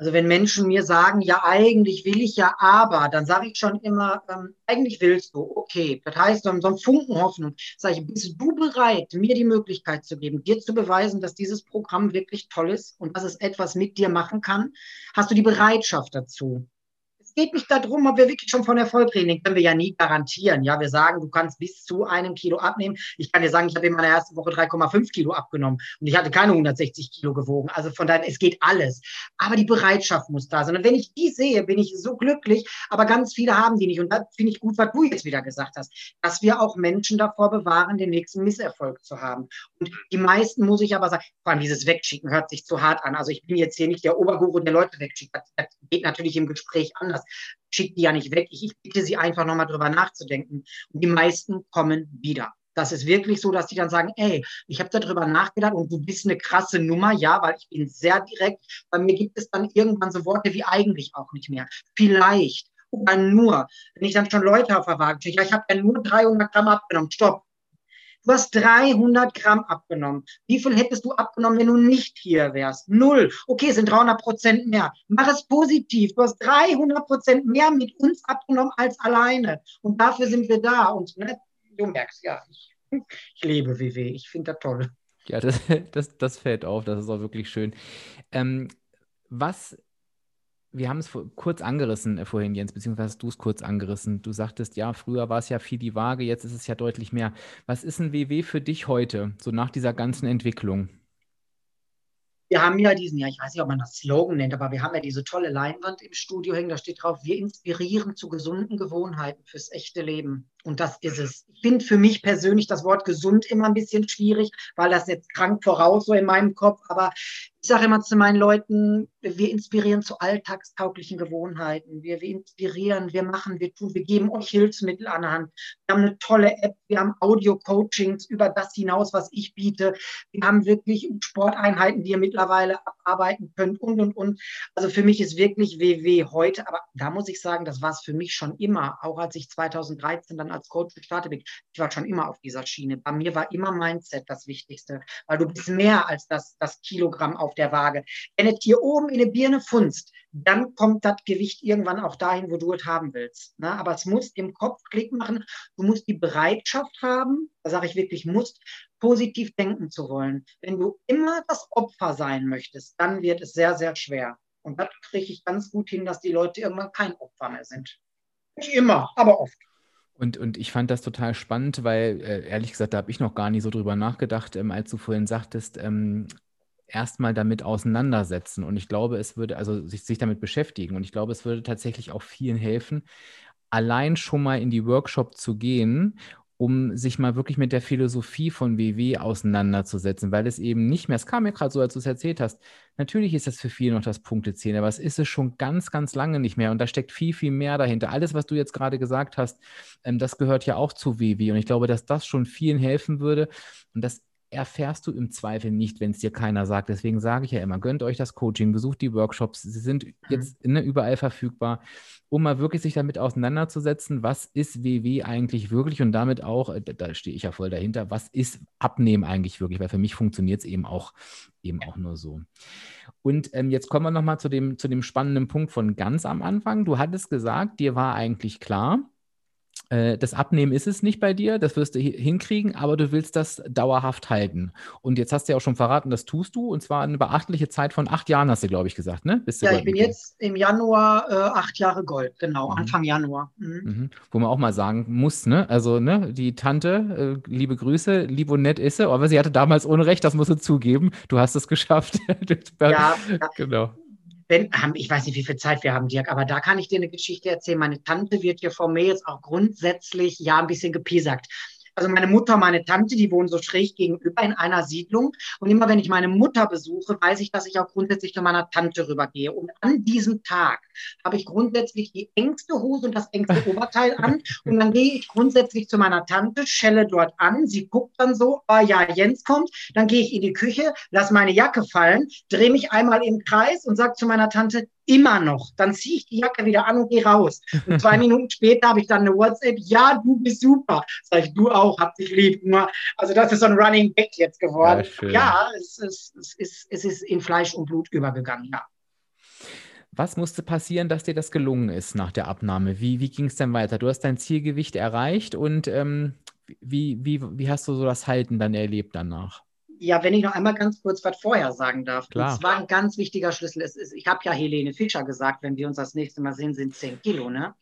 Also wenn Menschen mir sagen, ja, eigentlich will ich ja, aber, dann sage ich schon immer, ähm, eigentlich willst du, okay. Das heißt, so, ein Funken Hoffnung. Sage ich, bist du bereit, mir die Möglichkeit zu geben, dir zu beweisen, dass dieses Programm wirklich toll ist und dass es etwas mit dir machen kann? Hast du die Bereitschaft dazu? Es geht nicht darum, ob wir wirklich schon von Erfolg reden. Den können wir ja nie garantieren. Ja, wir sagen, du kannst bis zu einem Kilo abnehmen. Ich kann dir sagen, ich habe in meiner ersten Woche 3,5 Kilo abgenommen und ich hatte keine 160 Kilo gewogen. Also von daher, es geht alles. Aber die Bereitschaft muss da sein. Und wenn ich die sehe, bin ich so glücklich. Aber ganz viele haben die nicht. Und da finde ich gut, was du jetzt wieder gesagt hast, dass wir auch Menschen davor bewahren, den nächsten Misserfolg zu haben. Und die meisten muss ich aber sagen, vor allem dieses Wegschicken hört sich zu hart an. Also ich bin jetzt hier nicht der Oberguru, der Leute wegschickt. Das, das geht natürlich im Gespräch anders. Schickt die ja nicht weg. Ich, ich bitte sie einfach nochmal drüber nachzudenken. Und die meisten kommen wieder. Das ist wirklich so, dass die dann sagen, ey, ich habe darüber nachgedacht und du bist eine krasse Nummer, ja, weil ich bin sehr direkt. Bei mir gibt es dann irgendwann so Worte wie eigentlich auch nicht mehr. Vielleicht oder nur. Wenn ich dann schon Leute auf der Waage ja, ich habe ja nur 300 Gramm abgenommen, stopp. Du hast 300 Gramm abgenommen. Wie viel hättest du abgenommen, wenn du nicht hier wärst? Null. Okay, sind 300 Prozent mehr. Mach es positiv. Du hast 300 Prozent mehr mit uns abgenommen als alleine. Und dafür sind wir da. Und ne, du merkst, ja, ich, (laughs) ich lebe WW. Ich finde das toll. Ja, das, (laughs) das, das fällt auf. Das ist auch wirklich schön. Ähm, was wir haben es kurz angerissen äh, vorhin, Jens, beziehungsweise hast du es kurz angerissen. Du sagtest, ja, früher war es ja viel die Waage, jetzt ist es ja deutlich mehr. Was ist ein WW für dich heute, so nach dieser ganzen Entwicklung? Wir haben ja diesen, ja, ich weiß nicht, ob man das Slogan nennt, aber wir haben ja diese tolle Leinwand im Studio hängen, da steht drauf, wir inspirieren zu gesunden Gewohnheiten fürs echte Leben. Und das ist es. Ich finde für mich persönlich das Wort gesund immer ein bisschen schwierig, weil das jetzt krank voraus so in meinem Kopf. Aber ich sage immer zu meinen Leuten, wir inspirieren zu alltagstauglichen Gewohnheiten. Wir, wir inspirieren, wir machen, wir tun, wir geben euch Hilfsmittel an Hand. Wir haben eine tolle App, wir haben Audio-Coachings über das hinaus, was ich biete. Wir haben wirklich Sporteinheiten, die ihr mittlerweile abarbeiten könnt und, und, und. Also für mich ist wirklich WW heute, aber da muss ich sagen, das war es für mich schon immer, auch als ich 2013 dann als Coach gestartet bin. Ich war schon immer auf dieser Schiene. Bei mir war immer Mindset das Wichtigste, weil du bist mehr als das, das Kilogramm auf der Waage. Wenn es hier oben in der Birne funzt, dann kommt das Gewicht irgendwann auch dahin, wo du es haben willst. Ne? Aber es muss im Kopf Klick machen. Du musst die Bereitschaft haben, da sage ich wirklich, musst, positiv denken zu wollen. Wenn du immer das Opfer sein möchtest, dann wird es sehr, sehr schwer. Und das kriege ich ganz gut hin, dass die Leute irgendwann kein Opfer mehr sind. Nicht immer, aber oft. Und, und ich fand das total spannend, weil äh, ehrlich gesagt, da habe ich noch gar nicht so drüber nachgedacht, ähm, als du vorhin sagtest, ähm, erstmal damit auseinandersetzen. Und ich glaube, es würde, also sich, sich damit beschäftigen. Und ich glaube, es würde tatsächlich auch vielen helfen, allein schon mal in die Workshop zu gehen um sich mal wirklich mit der Philosophie von WW auseinanderzusetzen, weil es eben nicht mehr, es kam mir gerade so, als du es erzählt hast, natürlich ist das für viele noch das Punktezählen, aber es ist es schon ganz, ganz lange nicht mehr und da steckt viel, viel mehr dahinter. Alles, was du jetzt gerade gesagt hast, ähm, das gehört ja auch zu WW und ich glaube, dass das schon vielen helfen würde und das erfährst du im Zweifel nicht, wenn es dir keiner sagt. Deswegen sage ich ja immer, gönnt euch das Coaching, besucht die Workshops. Sie sind mhm. jetzt ne, überall verfügbar, um mal wirklich sich damit auseinanderzusetzen, was ist WW eigentlich wirklich und damit auch, äh, da stehe ich ja voll dahinter, was ist Abnehmen eigentlich wirklich, weil für mich funktioniert es eben auch, eben auch nur so. Und ähm, jetzt kommen wir nochmal zu dem, zu dem spannenden Punkt von ganz am Anfang. Du hattest gesagt, dir war eigentlich klar, das Abnehmen ist es nicht bei dir, das wirst du hinkriegen, aber du willst das dauerhaft halten. Und jetzt hast du ja auch schon verraten, das tust du, und zwar eine beachtliche Zeit von acht Jahren, hast du, glaube ich, gesagt, ne? ja, ich bin jetzt im Januar äh, acht Jahre Gold, genau, mhm. Anfang Januar. Mhm. Mhm. Wo man auch mal sagen muss, ne? Also, ne, die Tante, äh, liebe Grüße, lieb und nett ist sie, aber sie hatte damals Unrecht, das musst du zugeben. Du hast es (laughs) geschafft. ja, (laughs) genau wenn, ich weiß nicht, wie viel Zeit wir haben, Dirk, aber da kann ich dir eine Geschichte erzählen. Meine Tante wird hier vor mir jetzt auch grundsätzlich ja ein bisschen gepiesackt. Also meine Mutter, meine Tante, die wohnen so schräg gegenüber in einer Siedlung. Und immer wenn ich meine Mutter besuche, weiß ich, dass ich auch grundsätzlich zu meiner Tante rübergehe. Und an diesem Tag habe ich grundsätzlich die engste Hose und das engste (laughs) Oberteil an. Und dann gehe ich grundsätzlich zu meiner Tante, schelle dort an. Sie guckt dann so, ah ja, Jens kommt. Dann gehe ich in die Küche, lasse meine Jacke fallen, drehe mich einmal im Kreis und sage zu meiner Tante, immer noch. Dann ziehe ich die Jacke wieder an und gehe raus. Und zwei (laughs) Minuten später habe ich dann eine WhatsApp, ja, du bist super. Sag ich, du auch, hab dich lieb. Also das ist so ein Running Back jetzt geworden. Ja, ja es, ist, es, ist, es ist in Fleisch und Blut übergegangen, ja. Was musste passieren, dass dir das gelungen ist nach der Abnahme? Wie, wie ging es denn weiter? Du hast dein Zielgewicht erreicht und ähm, wie, wie, wie hast du so das Halten dann erlebt danach? Ja, wenn ich noch einmal ganz kurz was vorher sagen darf. Klar. Und zwar ein ganz wichtiger Schlüssel. Ist, ich habe ja Helene Fischer gesagt, wenn wir uns das nächste Mal sehen, sind 10 Kilo. Ne?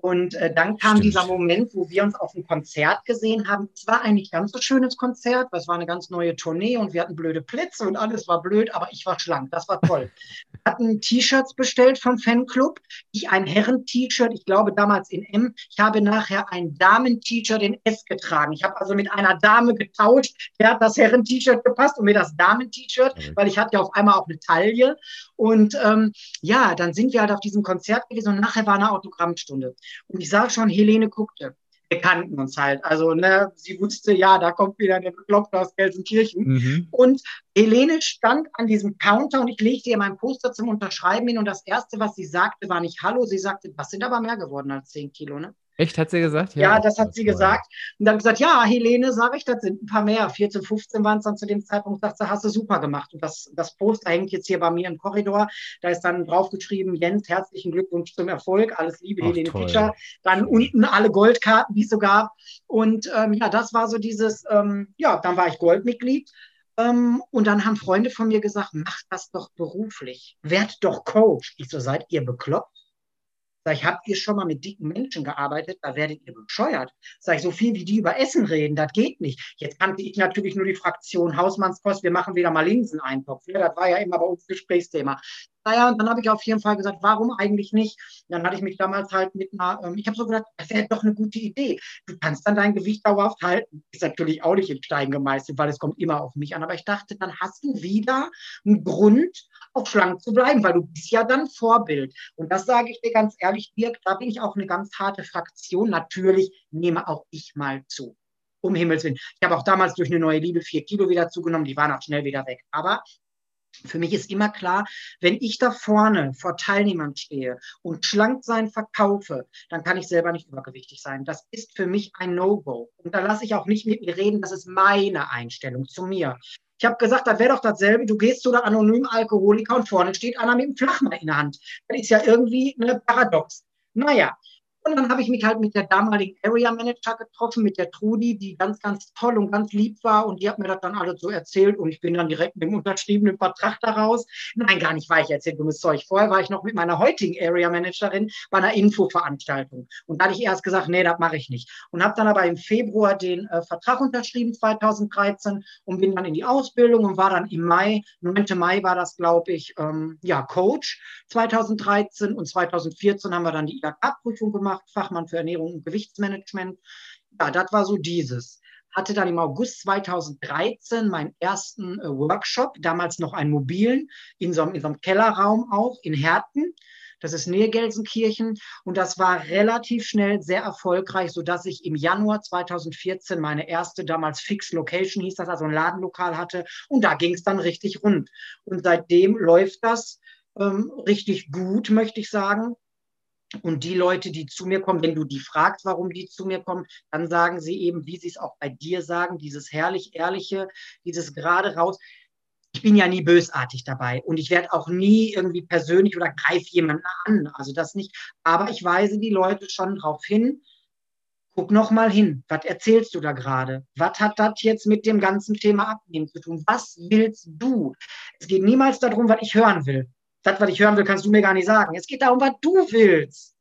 Und äh, dann kam Stimmt. dieser Moment, wo wir uns auf ein Konzert gesehen haben. Es war eigentlich ganz so schönes Konzert, weil es war eine ganz neue Tournee und wir hatten blöde Plätze und alles war blöd, aber ich war schlank. Das war toll. wir hatten T-Shirts bestellt vom Fanclub. Ich ein Herren-T-Shirt, ich glaube damals in M. Ich habe nachher ein Damen-T-Shirt in S getragen. Ich habe also mit einer Dame getauscht. Der hat das Herren-T-Shirt gepasst und mir das Damen-T-Shirt, weil ich hatte ja auf einmal auch eine Taille. Und ähm, ja, dann sind wir halt auf diesem Konzert gewesen und nachher war eine Autogrammstunde. Und ich sah schon, Helene guckte. Wir kannten uns halt. Also, ne, sie wusste, ja, da kommt wieder der Bekloppte aus Gelsenkirchen. Mhm. Und Helene stand an diesem Counter und ich legte ihr mein Poster zum Unterschreiben hin. Und das Erste, was sie sagte, war nicht Hallo. Sie sagte, das sind aber mehr geworden als 10 Kilo, ne? Echt, hat sie gesagt? Ja, ja das hat sie gesagt. Und dann gesagt, ja, Helene, sage ich, das sind ein paar mehr. 14, 15 waren es dann zu dem Zeitpunkt. Sagte, hast du super gemacht. Und das, das Poster hängt jetzt hier bei mir im Korridor. Da ist dann draufgeschrieben, Jens, herzlichen Glückwunsch zum Erfolg. Alles Liebe, Ach, Helene toll. Fischer. Dann unten alle Goldkarten, die es so gab. Und ähm, ja, das war so dieses, ähm, ja, dann war ich Goldmitglied. Ähm, und dann haben Freunde von mir gesagt, mach das doch beruflich. Werd doch Coach. Ich so, seid ihr bekloppt? Sag ich, habt ihr schon mal mit dicken Menschen gearbeitet? Da werdet ihr bescheuert. Sag ich, so viel wie die über Essen reden, das geht nicht. Jetzt kannte ich natürlich nur die Fraktion Hausmannskost, wir machen wieder mal Linseneintopf. Ja, das war ja immer bei uns Gesprächsthema. Naja, und dann habe ich auf jeden Fall gesagt, warum eigentlich nicht? Und dann hatte ich mich damals halt mit einer, ähm, ich habe so gedacht, das wäre doch eine gute Idee. Du kannst dann dein Gewicht dauerhaft halten. Ist natürlich auch nicht in Stein gemeißelt, weil es kommt immer auf mich an. Aber ich dachte, dann hast du wieder einen Grund, auf schlank zu bleiben, weil du bist ja dann Vorbild. Und das sage ich dir ganz ehrlich, Dirk, da bin ich auch eine ganz harte Fraktion. Natürlich nehme auch ich mal zu. Um Himmels Willen. Ich habe auch damals durch eine neue Liebe vier Kilo wieder zugenommen, die waren auch schnell wieder weg. Aber für mich ist immer klar, wenn ich da vorne vor Teilnehmern stehe und schlank sein verkaufe, dann kann ich selber nicht übergewichtig sein. Das ist für mich ein No-Go. Und da lasse ich auch nicht mit mir reden, das ist meine Einstellung zu mir. Ich habe gesagt, das wäre doch dasselbe. Du gehst zu der anonymen Alkoholiker und vorne steht einer mit dem Flachmann in der Hand. Das ist ja irgendwie eine Paradox. Naja, und dann habe ich mich halt mit der damaligen Area Manager getroffen, mit der Trudi, die ganz, ganz toll und ganz lieb war. Und die hat mir das dann alles so erzählt. Und ich bin dann direkt mit dem unterschriebenen Vertrag daraus. Nein, gar nicht war ich erzählt, dummes Zeug. Vorher war ich noch mit meiner heutigen Area Managerin bei einer Infoveranstaltung. Und da hatte ich erst gesagt, nee, das mache ich nicht. Und habe dann aber im Februar den äh, Vertrag unterschrieben, 2013, und bin dann in die Ausbildung und war dann im Mai, 9. Mai war das, glaube ich, ähm, ja, Coach 2013. Und 2014 haben wir dann die IHK-Prüfung gemacht gemacht, Fachmann für Ernährung und Gewichtsmanagement. Ja, das war so dieses. Hatte dann im August 2013 meinen ersten äh, Workshop, damals noch einen mobilen, in so, einem, in so einem Kellerraum auch in Herten. Das ist Nähe Gelsenkirchen und das war relativ schnell sehr erfolgreich, sodass ich im Januar 2014 meine erste damals Fix Location hieß das, also ein Ladenlokal hatte und da ging es dann richtig rund. Und seitdem läuft das ähm, richtig gut, möchte ich sagen. Und die Leute, die zu mir kommen, wenn du die fragst, warum die zu mir kommen, dann sagen sie eben, wie sie es auch bei dir sagen, dieses herrlich ehrliche, dieses gerade raus. Ich bin ja nie bösartig dabei und ich werde auch nie irgendwie persönlich oder greife jemanden an, also das nicht. Aber ich weise die Leute schon darauf hin, guck noch mal hin, was erzählst du da gerade? Was hat das jetzt mit dem ganzen Thema Abnehmen zu tun? Was willst du? Es geht niemals darum, was ich hören will das, was ich hören will, kannst du mir gar nicht sagen. Es geht darum, was du willst.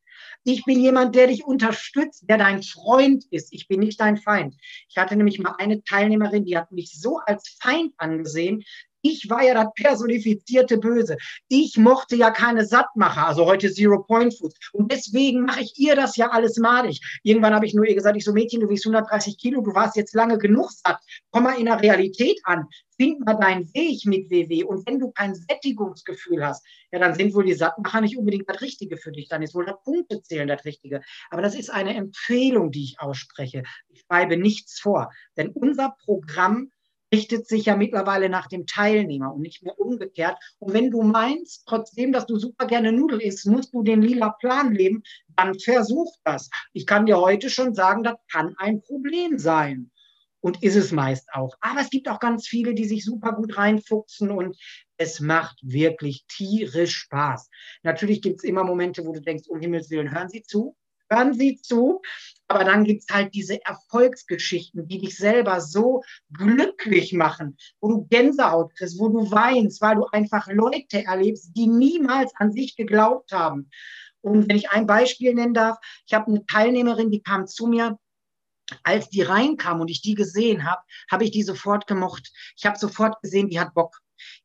Ich bin jemand, der dich unterstützt, der dein Freund ist. Ich bin nicht dein Feind. Ich hatte nämlich mal eine Teilnehmerin, die hat mich so als Feind angesehen, ich war ja das personifizierte Böse. Ich mochte ja keine Sattmacher, also heute Zero Point Foods. Und deswegen mache ich ihr das ja alles malig. Irgendwann habe ich nur ihr gesagt, ich so Mädchen, du wiegst 130 Kilo, du warst jetzt lange genug satt. Komm mal in der Realität an. Find mal deinen Weg mit WW. Und wenn du kein Sättigungsgefühl hast, ja, dann sind wohl die Sattmacher nicht unbedingt das Richtige für dich. Dann ist wohl das Punktezählen das Richtige. Aber das ist eine Empfehlung, die ich ausspreche. Ich schreibe nichts vor. Denn unser Programm richtet sich ja mittlerweile nach dem Teilnehmer und nicht mehr umgekehrt. Und wenn du meinst, trotzdem, dass du super gerne Nudel isst, musst du den lila Plan leben, dann versuch das. Ich kann dir heute schon sagen, das kann ein Problem sein. Und ist es meist auch. Aber es gibt auch ganz viele, die sich super gut reinfuchsen und es macht wirklich tierisch Spaß. Natürlich gibt es immer Momente, wo du denkst, um Himmels Willen, hören Sie zu. hören Sie zu. Aber dann gibt es halt diese Erfolgsgeschichten, die dich selber so glücklich machen, wo du Gänsehaut kriegst, wo du weinst, weil du einfach Leute erlebst, die niemals an sich geglaubt haben. Und wenn ich ein Beispiel nennen darf, ich habe eine Teilnehmerin, die kam zu mir, als die reinkam und ich die gesehen habe, habe ich die sofort gemocht. Ich habe sofort gesehen, die hat Bock.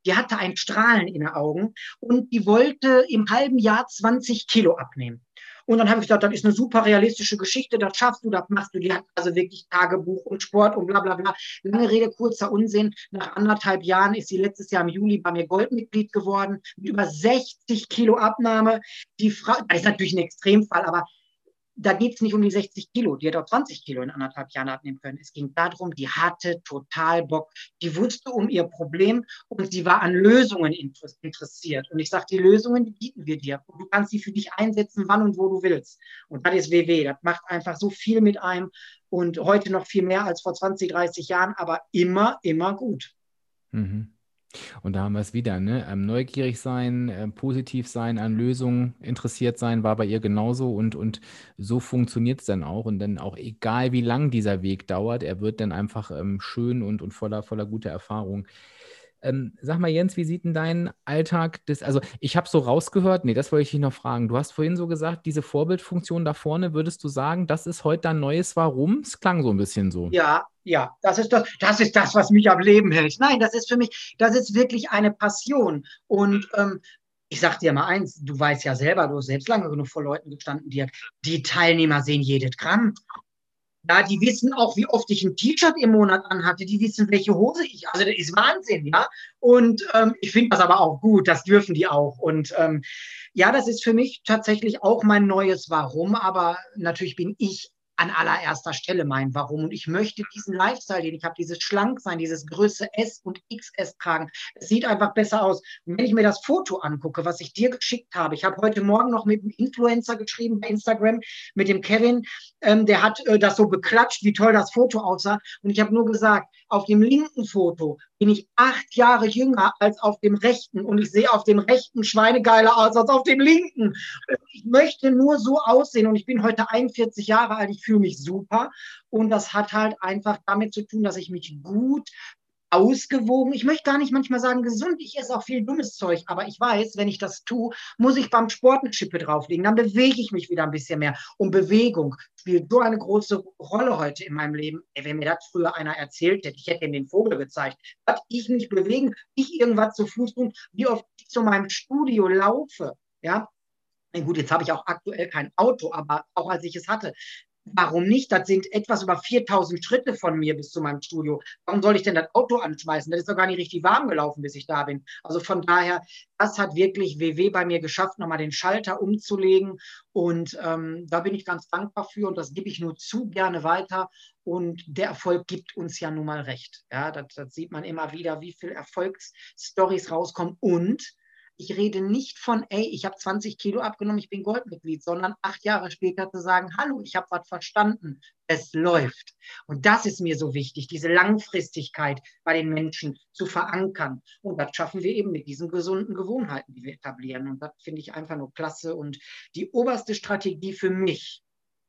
Die hatte ein Strahlen in den Augen und die wollte im halben Jahr 20 Kilo abnehmen. Und dann habe ich gedacht, das ist eine super realistische Geschichte, das schaffst du, das machst du. Die hat also wirklich Tagebuch und Sport und bla bla bla. Lange Rede, kurzer Unsinn. Nach anderthalb Jahren ist sie letztes Jahr im Juli bei mir Goldmitglied geworden, mit über 60 Kilo Abnahme. Die Frau, das ist natürlich ein Extremfall, aber da geht es nicht um die 60 Kilo, die hätte auch 20 Kilo in anderthalb Jahren abnehmen können. Es ging darum, die hatte total Bock. Die wusste um ihr Problem und sie war an Lösungen interessiert. Und ich sage, die Lösungen, die bieten wir dir. Und du kannst sie für dich einsetzen, wann und wo du willst. Und das ist WW. Das macht einfach so viel mit einem und heute noch viel mehr als vor 20, 30 Jahren, aber immer, immer gut. Mhm. Und da haben wir es wieder, ne? Ähm, neugierig sein, äh, positiv sein, an Lösungen interessiert sein, war bei ihr genauso und, und so funktioniert es dann auch. Und dann auch egal, wie lang dieser Weg dauert, er wird dann einfach ähm, schön und, und voller, voller guter Erfahrung. Ähm, sag mal, Jens, wie sieht denn dein Alltag des, also ich habe so rausgehört, nee, das wollte ich dich noch fragen. Du hast vorhin so gesagt, diese Vorbildfunktion da vorne, würdest du sagen, das ist heute dein neues Warum? Es klang so ein bisschen so. Ja, ja, das ist das, das ist das, was mich am Leben hält. Nein, das ist für mich, das ist wirklich eine Passion. Und ähm, ich sag dir mal eins, du weißt ja selber, du hast selbst lange genug vor Leuten gestanden, die, die Teilnehmer sehen jedes Gramm. Ja, die wissen auch, wie oft ich ein T-Shirt im Monat anhatte. Die wissen, welche Hose ich. Also das ist Wahnsinn, ja. Und ähm, ich finde das aber auch gut. Das dürfen die auch. Und ähm, ja, das ist für mich tatsächlich auch mein neues Warum. Aber natürlich bin ich an allererster Stelle mein Warum. Und ich möchte diesen Lifestyle, den ich habe, dieses Schlanksein, dieses Größe S und XS tragen. Es sieht einfach besser aus. Und wenn ich mir das Foto angucke, was ich dir geschickt habe, ich habe heute Morgen noch mit einem Influencer geschrieben bei Instagram, mit dem Kevin, ähm, der hat äh, das so beklatscht, wie toll das Foto aussah. Und ich habe nur gesagt, auf dem linken Foto bin ich acht Jahre jünger als auf dem rechten und ich sehe auf dem rechten schweinegeiler aus als auf dem linken. Ich möchte nur so aussehen und ich bin heute 41 Jahre alt, ich fühle mich super und das hat halt einfach damit zu tun, dass ich mich gut ausgewogen. Ich möchte gar nicht manchmal sagen gesund. Ich esse auch viel dummes Zeug, aber ich weiß, wenn ich das tue, muss ich beim Sport eine Schippe drauflegen. Dann bewege ich mich wieder ein bisschen mehr. Und Bewegung spielt so eine große Rolle heute in meinem Leben. Ey, wenn mir das früher einer erzählt hätte, ich hätte ihm den Vogel gezeigt, dass ich mich bewegen, ich irgendwas zu Fuß tun, wie oft ich zu meinem Studio laufe. Ja, Gut, jetzt habe ich auch aktuell kein Auto, aber auch als ich es hatte, Warum nicht? Das sind etwas über 4000 Schritte von mir bis zu meinem Studio. Warum soll ich denn das Auto anschmeißen? Das ist doch gar nicht richtig warm gelaufen, bis ich da bin. Also von daher, das hat wirklich WW bei mir geschafft, nochmal den Schalter umzulegen. Und ähm, da bin ich ganz dankbar für und das gebe ich nur zu gerne weiter. Und der Erfolg gibt uns ja nun mal recht. Ja, das, das sieht man immer wieder, wie viele Erfolgsstories rauskommen. Und ich rede nicht von, ey, ich habe 20 Kilo abgenommen, ich bin Goldmitglied, sondern acht Jahre später zu sagen, hallo, ich habe was verstanden, es läuft. Und das ist mir so wichtig, diese Langfristigkeit bei den Menschen zu verankern. Und das schaffen wir eben mit diesen gesunden Gewohnheiten, die wir etablieren. Und das finde ich einfach nur klasse. Und die oberste Strategie für mich,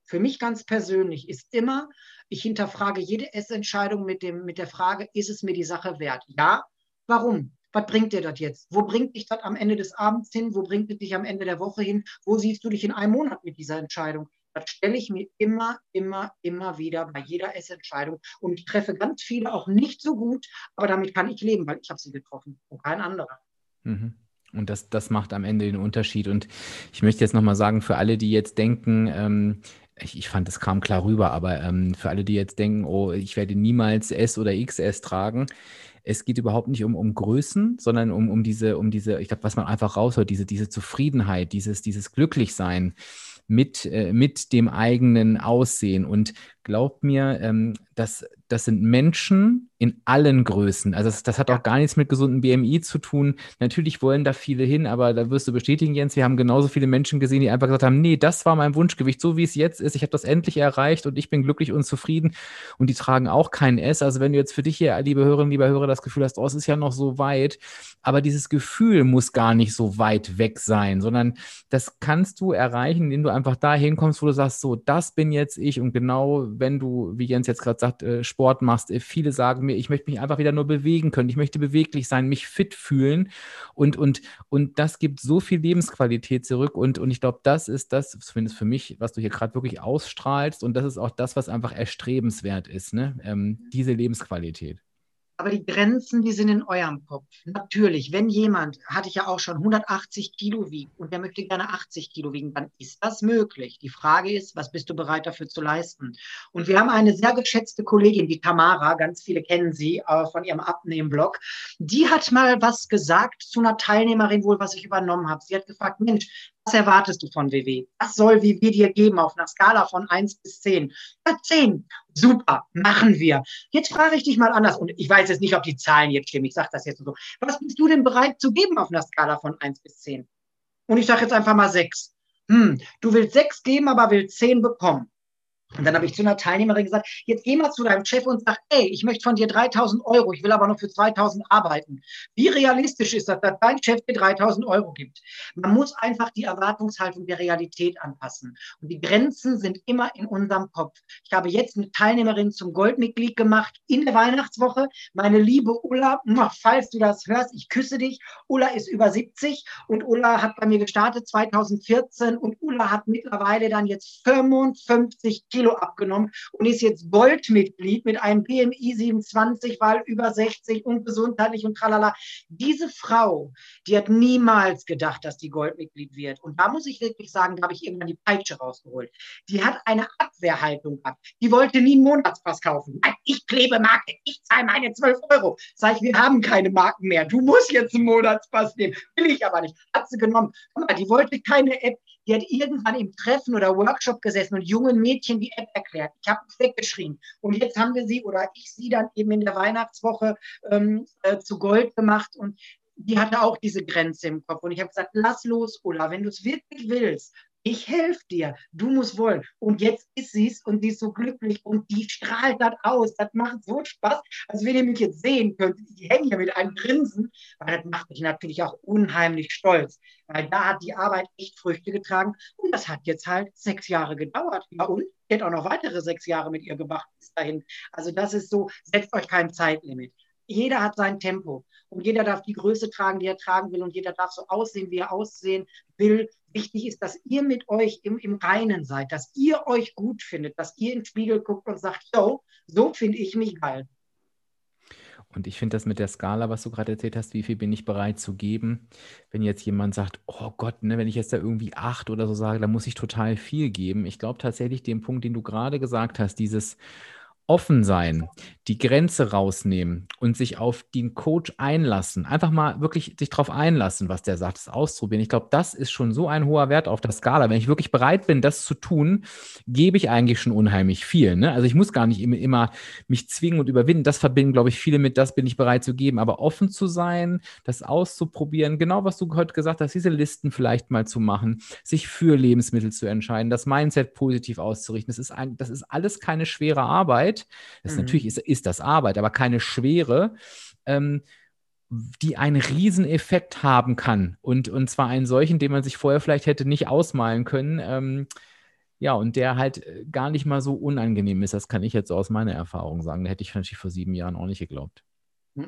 für mich ganz persönlich ist immer, ich hinterfrage jede Essentscheidung mit, dem, mit der Frage, ist es mir die Sache wert? Ja, warum? Was bringt dir das jetzt? Wo bringt dich das am Ende des Abends hin? Wo bringt es dich am Ende der Woche hin? Wo siehst du dich in einem Monat mit dieser Entscheidung? Das stelle ich mir immer, immer, immer wieder bei jeder Essentscheidung. Und ich treffe ganz viele auch nicht so gut, aber damit kann ich leben, weil ich habe sie getroffen und kein anderer. Mhm. Und das, das macht am Ende den Unterschied. Und ich möchte jetzt nochmal sagen, für alle, die jetzt denken, ähm, ich, ich, fand, das kam klar rüber, aber ähm, für alle, die jetzt denken, oh, ich werde niemals S oder XS tragen, es geht überhaupt nicht um, um Größen, sondern um, um diese, um diese, ich glaube, was man einfach raushört, diese, diese Zufriedenheit, dieses, dieses Glücklichsein mit, äh, mit dem eigenen Aussehen. Und glaubt mir, ähm, dass das sind Menschen in allen Größen. Also das, das hat auch gar nichts mit gesundem BMI zu tun. Natürlich wollen da viele hin, aber da wirst du bestätigen, Jens, wir haben genauso viele Menschen gesehen, die einfach gesagt haben, nee, das war mein Wunschgewicht, so wie es jetzt ist. Ich habe das endlich erreicht und ich bin glücklich und zufrieden. Und die tragen auch kein S. Also wenn du jetzt für dich hier, liebe Hörerinnen, lieber Hörer, das Gefühl hast, oh, es ist ja noch so weit, aber dieses Gefühl muss gar nicht so weit weg sein, sondern das kannst du erreichen, indem du einfach da hinkommst, wo du sagst, so, das bin jetzt ich und genau, wenn du, wie Jens jetzt gerade sagt, äh, Sport machst, äh, viele sagen mir, ich möchte mich einfach wieder nur bewegen können, ich möchte beweglich sein, mich fit fühlen und, und, und das gibt so viel Lebensqualität zurück und, und ich glaube, das ist das, zumindest für mich, was du hier gerade wirklich ausstrahlst und das ist auch das, was einfach erstrebenswert ist, ne? Ähm, diese Lebensqualität. Aber die Grenzen, die sind in eurem Kopf. Natürlich, wenn jemand, hatte ich ja auch schon, 180 Kilo wiegt und der möchte gerne 80 Kilo wiegen, dann ist das möglich. Die Frage ist, was bist du bereit dafür zu leisten? Und wir haben eine sehr geschätzte Kollegin, die Tamara, ganz viele kennen sie äh, von ihrem Abnehmen-Blog. Die hat mal was gesagt zu einer Teilnehmerin wohl, was ich übernommen habe. Sie hat gefragt, Mensch, was erwartest du von WW? Was soll WW dir geben auf einer Skala von 1 bis 10? Ja, 10. Super, machen wir. Jetzt frage ich dich mal anders. Und ich weiß jetzt nicht, ob die Zahlen jetzt stimmen. Ich sage das jetzt so. Was bist du denn bereit zu geben auf einer Skala von 1 bis 10? Und ich sage jetzt einfach mal 6. Hm, du willst 6 geben, aber willst 10 bekommen. Und dann habe ich zu einer Teilnehmerin gesagt, jetzt geh mal zu deinem Chef und sag, ey, ich möchte von dir 3000 Euro, ich will aber nur für 2000 arbeiten. Wie realistisch ist das, dass dein Chef dir 3000 Euro gibt? Man muss einfach die Erwartungshaltung der Realität anpassen. Und die Grenzen sind immer in unserem Kopf. Ich habe jetzt eine Teilnehmerin zum Goldmitglied gemacht in der Weihnachtswoche. Meine liebe Ulla, falls du das hörst, ich küsse dich. Ulla ist über 70 und Ulla hat bei mir gestartet 2014 und Ulla hat mittlerweile dann jetzt 55 Kilo abgenommen und ist jetzt Goldmitglied mit einem BMI 27, weil über 60 und gesundheitlich und tralala. Diese Frau, die hat niemals gedacht, dass die Goldmitglied wird. Und da muss ich wirklich sagen, da habe ich irgendwann die Peitsche rausgeholt. Die hat eine Abwehrhaltung gehabt. Die wollte nie einen Monatspass kaufen. Ich klebe Marke, ich zahle meine 12 Euro. Sag ich, wir haben keine Marken mehr. Du musst jetzt einen Monatspass nehmen. Will ich aber nicht. Hat sie genommen. Guck mal, die wollte keine App die hat irgendwann im Treffen oder Workshop gesessen und jungen Mädchen die App erklärt. Ich habe es weggeschrien. Und jetzt haben wir sie oder ich sie dann eben in der Weihnachtswoche ähm, äh, zu Gold gemacht und die hatte auch diese Grenze im Kopf. Und ich habe gesagt, lass los, Ulla, wenn du es wirklich willst, ich helfe dir, du musst wollen. Und jetzt ist sie es und sie ist so glücklich und die strahlt das aus. Das macht so Spaß. Also wenn ihr mich jetzt sehen könnt, ich hänge hier mit einem Grinsen, weil das macht mich natürlich auch unheimlich stolz. Weil da hat die Arbeit echt Früchte getragen und das hat jetzt halt sechs Jahre gedauert. Ja und? Ich hätte auch noch weitere sechs Jahre mit ihr gemacht bis dahin. Also das ist so, setzt euch kein Zeitlimit jeder hat sein Tempo und jeder darf die Größe tragen, die er tragen will und jeder darf so aussehen, wie er aussehen will. Wichtig ist, dass ihr mit euch im, im Reinen seid, dass ihr euch gut findet, dass ihr in den Spiegel guckt und sagt, so, so finde ich mich geil. Und ich finde das mit der Skala, was du gerade erzählt hast, wie viel bin ich bereit zu geben? Wenn jetzt jemand sagt, oh Gott, ne, wenn ich jetzt da irgendwie acht oder so sage, dann muss ich total viel geben. Ich glaube tatsächlich den Punkt, den du gerade gesagt hast, dieses, offen sein, die Grenze rausnehmen und sich auf den Coach einlassen, einfach mal wirklich sich darauf einlassen, was der sagt, das ausprobieren. Ich glaube, das ist schon so ein hoher Wert auf der Skala. Wenn ich wirklich bereit bin, das zu tun, gebe ich eigentlich schon unheimlich viel. Ne? Also ich muss gar nicht immer, immer mich zwingen und überwinden. Das verbinden, glaube ich, viele mit, das bin ich bereit zu geben. Aber offen zu sein, das auszuprobieren, genau was du heute gesagt hast, diese Listen vielleicht mal zu machen, sich für Lebensmittel zu entscheiden, das Mindset positiv auszurichten. Das ist, ein, das ist alles keine schwere Arbeit. Arbeit. Das mhm. natürlich ist, ist das Arbeit, aber keine schwere. Ähm, die einen Rieseneffekt haben kann. Und, und zwar einen solchen, den man sich vorher vielleicht hätte nicht ausmalen können. Ähm, ja, und der halt äh, gar nicht mal so unangenehm ist. Das kann ich jetzt so aus meiner Erfahrung sagen. Da hätte ich natürlich vor sieben Jahren auch nicht geglaubt.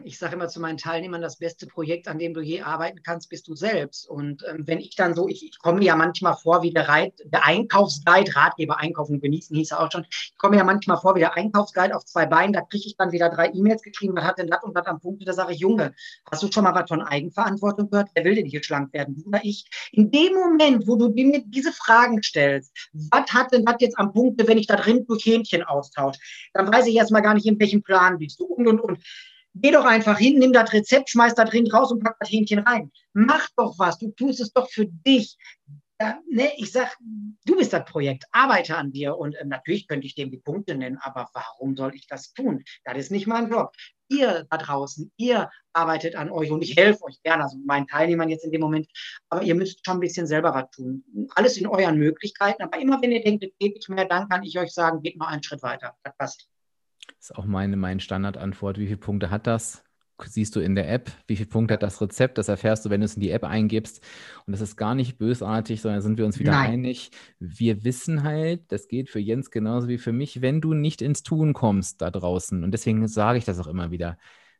Ich sage immer zu meinen Teilnehmern, das beste Projekt, an dem du je arbeiten kannst, bist du selbst. Und ähm, wenn ich dann so, ich, ich komme ja manchmal vor wie der, Reit, der Einkaufsguide, Ratgeber einkaufen und genießen hieß er auch schon. Ich komme ja manchmal vor wie der Einkaufsguide auf zwei Beinen, da kriege ich dann wieder drei E-Mails geschrieben, was hat denn das und das am Punkt? Da sage ich, Junge, hast du schon mal was von Eigenverantwortung gehört? Wer will denn hier schlank werden? Du oder ich? In dem Moment, wo du mir diese Fragen stellst, was hat denn das jetzt am Punkt, wenn ich da drin durch Hähnchen austausche, dann weiß ich erstmal gar nicht, in welchem Plan bist du und und und. Geh doch einfach hin, nimm das Rezept, schmeiß da drin raus und pack das Hähnchen rein. Mach doch was, du tust es doch für dich. Ja, ne, ich sag, du bist das Projekt, arbeite an dir und äh, natürlich könnte ich dem die Punkte nennen, aber warum soll ich das tun? Das ist nicht mein Job. Ihr da draußen, ihr arbeitet an euch und ich helfe euch gerne, also meinen Teilnehmern jetzt in dem Moment, aber ihr müsst schon ein bisschen selber was tun. Alles in euren Möglichkeiten, aber immer wenn ihr denkt, es geht nicht mehr, dann kann ich euch sagen, geht mal einen Schritt weiter. Das passt. Das ist auch meine, meine Standardantwort. Wie viele Punkte hat das? siehst du in der App, wie viel Punkte hat das Rezept, das erfährst du, wenn du es in die App eingibst. Und das ist gar nicht bösartig, sondern sind wir uns wieder Nein. einig. Wir wissen halt, das geht für Jens genauso wie für mich, wenn du nicht ins Tun kommst da draußen. Und deswegen sage ich das auch immer wieder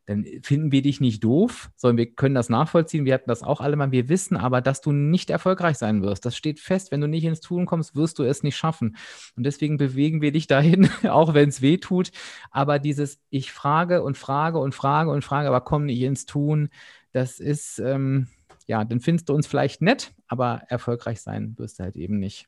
dann finden wir dich nicht doof, sondern wir können das nachvollziehen. Wir hatten das auch alle mal. Wir wissen aber, dass du nicht erfolgreich sein wirst. Das steht fest. Wenn du nicht ins Tun kommst, wirst du es nicht schaffen. Und deswegen bewegen wir dich dahin, (laughs) auch wenn es weh tut. Aber dieses, ich frage und frage und frage und frage, aber komm nicht ins Tun, das ist, ähm, ja, dann findest du uns vielleicht nett, aber erfolgreich sein wirst du halt eben nicht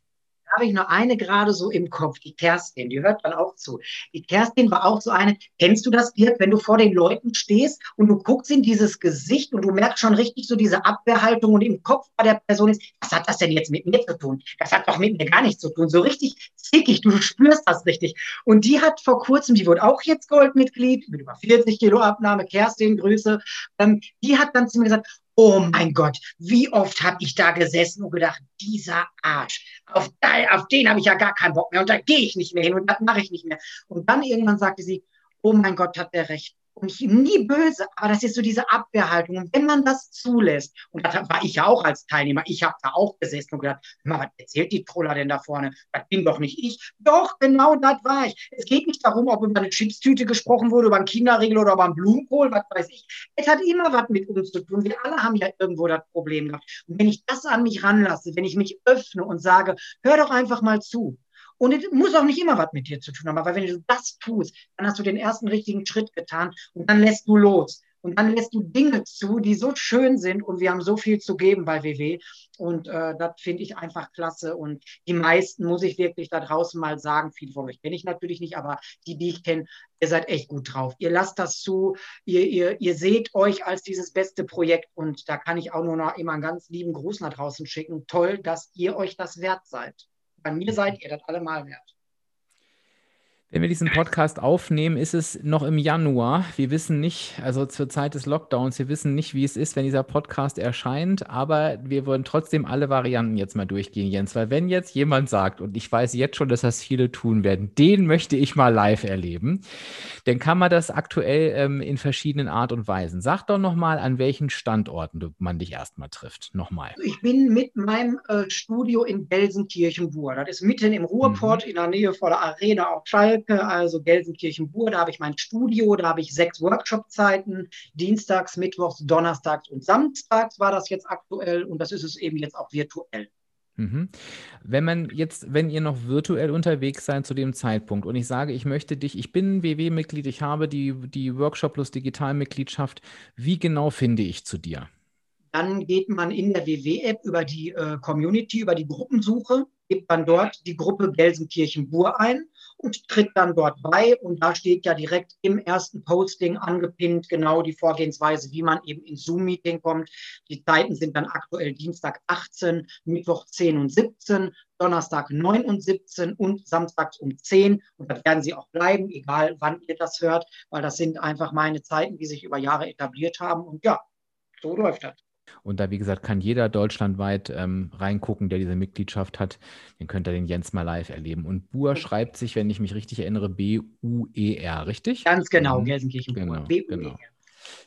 habe ich noch eine gerade so im Kopf, die Kerstin, die hört dann auch zu. Die Kerstin war auch so eine, kennst du das, Dirk, wenn du vor den Leuten stehst und du guckst in dieses Gesicht und du merkst schon richtig so diese Abwehrhaltung und im Kopf bei der Person ist, was hat das denn jetzt mit mir zu tun? Das hat doch mit mir gar nichts zu tun. So richtig zickig, du spürst das richtig. Und die hat vor kurzem, die wurde auch jetzt Goldmitglied, mit über 40 Kilo Abnahme, Kerstin, Grüße, ähm, die hat dann zu mir gesagt, Oh mein Gott, wie oft habe ich da gesessen und gedacht, dieser Arsch, auf, auf den habe ich ja gar keinen Bock mehr und da gehe ich nicht mehr hin und das mache ich nicht mehr. Und dann irgendwann sagte sie, oh mein Gott, hat der recht und nie böse, aber das ist so diese Abwehrhaltung. Und wenn man das zulässt, und das war ich ja auch als Teilnehmer, ich habe da auch gesessen und gedacht, was erzählt die Troller denn da vorne? Das bin doch nicht ich. Doch, genau das war ich. Es geht nicht darum, ob über eine Chipstüte gesprochen wurde, über einen Kinderriegel oder über einen Blumenkohl, was weiß ich. Es hat immer was mit uns zu tun. Wir alle haben ja irgendwo das Problem gehabt. Und wenn ich das an mich ranlasse, wenn ich mich öffne und sage, hör doch einfach mal zu, und es muss auch nicht immer was mit dir zu tun haben, aber wenn du das tust, dann hast du den ersten richtigen Schritt getan und dann lässt du los. Und dann lässt du Dinge zu, die so schön sind und wir haben so viel zu geben bei WW. Und äh, das finde ich einfach klasse. Und die meisten, muss ich wirklich da draußen mal sagen, viele von euch kenne ich natürlich nicht, aber die, die ich kenne, ihr seid echt gut drauf. Ihr lasst das zu, ihr, ihr, ihr seht euch als dieses beste Projekt. Und da kann ich auch nur noch immer einen ganz lieben Gruß nach draußen schicken. Toll, dass ihr euch das wert seid. Bei mir seid ihr das allemal wert. Wenn wir diesen Podcast aufnehmen, ist es noch im Januar. Wir wissen nicht, also zur Zeit des Lockdowns, wir wissen nicht, wie es ist, wenn dieser Podcast erscheint, aber wir wollen trotzdem alle Varianten jetzt mal durchgehen, Jens. Weil wenn jetzt jemand sagt, und ich weiß jetzt schon, dass das viele tun werden, den möchte ich mal live erleben, dann kann man das aktuell ähm, in verschiedenen Art und Weisen. Sag doch nochmal, an welchen Standorten man dich erstmal trifft. Nochmal. Ich bin mit meinem äh, Studio in Gelsenkirchen-Bur. Das ist mitten im Ruhrport mhm. in der Nähe vor der Arena auf Schall Schalke, also Gelsenkirchen-Bur, da habe ich mein Studio, da habe ich sechs Workshop-Zeiten, dienstags, mittwochs, donnerstags und samstags war das jetzt aktuell und das ist es eben jetzt auch virtuell. Mhm. Wenn man jetzt, wenn ihr noch virtuell unterwegs seid zu dem Zeitpunkt und ich sage, ich möchte dich, ich bin WW-Mitglied, ich habe die, die Workshop plus Digitalmitgliedschaft, wie genau finde ich zu dir? Dann geht man in der WW-App über die äh, Community, über die Gruppensuche, gibt man dort die Gruppe Gelsenkirchen-Bur ein und tritt dann dort bei. Und da steht ja direkt im ersten Posting angepinnt genau die Vorgehensweise, wie man eben ins Zoom-Meeting kommt. Die Zeiten sind dann aktuell Dienstag 18, Mittwoch 10 und 17, Donnerstag 9 und 17 und samstags um 10. Und da werden sie auch bleiben, egal wann ihr das hört, weil das sind einfach meine Zeiten, die sich über Jahre etabliert haben. Und ja, so läuft das. Und da, wie gesagt, kann jeder deutschlandweit ähm, reingucken, der diese Mitgliedschaft hat. Den könnt ihr den Jens mal live erleben. Und Buer schreibt sich, wenn ich mich richtig erinnere, B-U-E-R, richtig? Ganz genau, mhm. Gelsenkirchen. Genau, genau.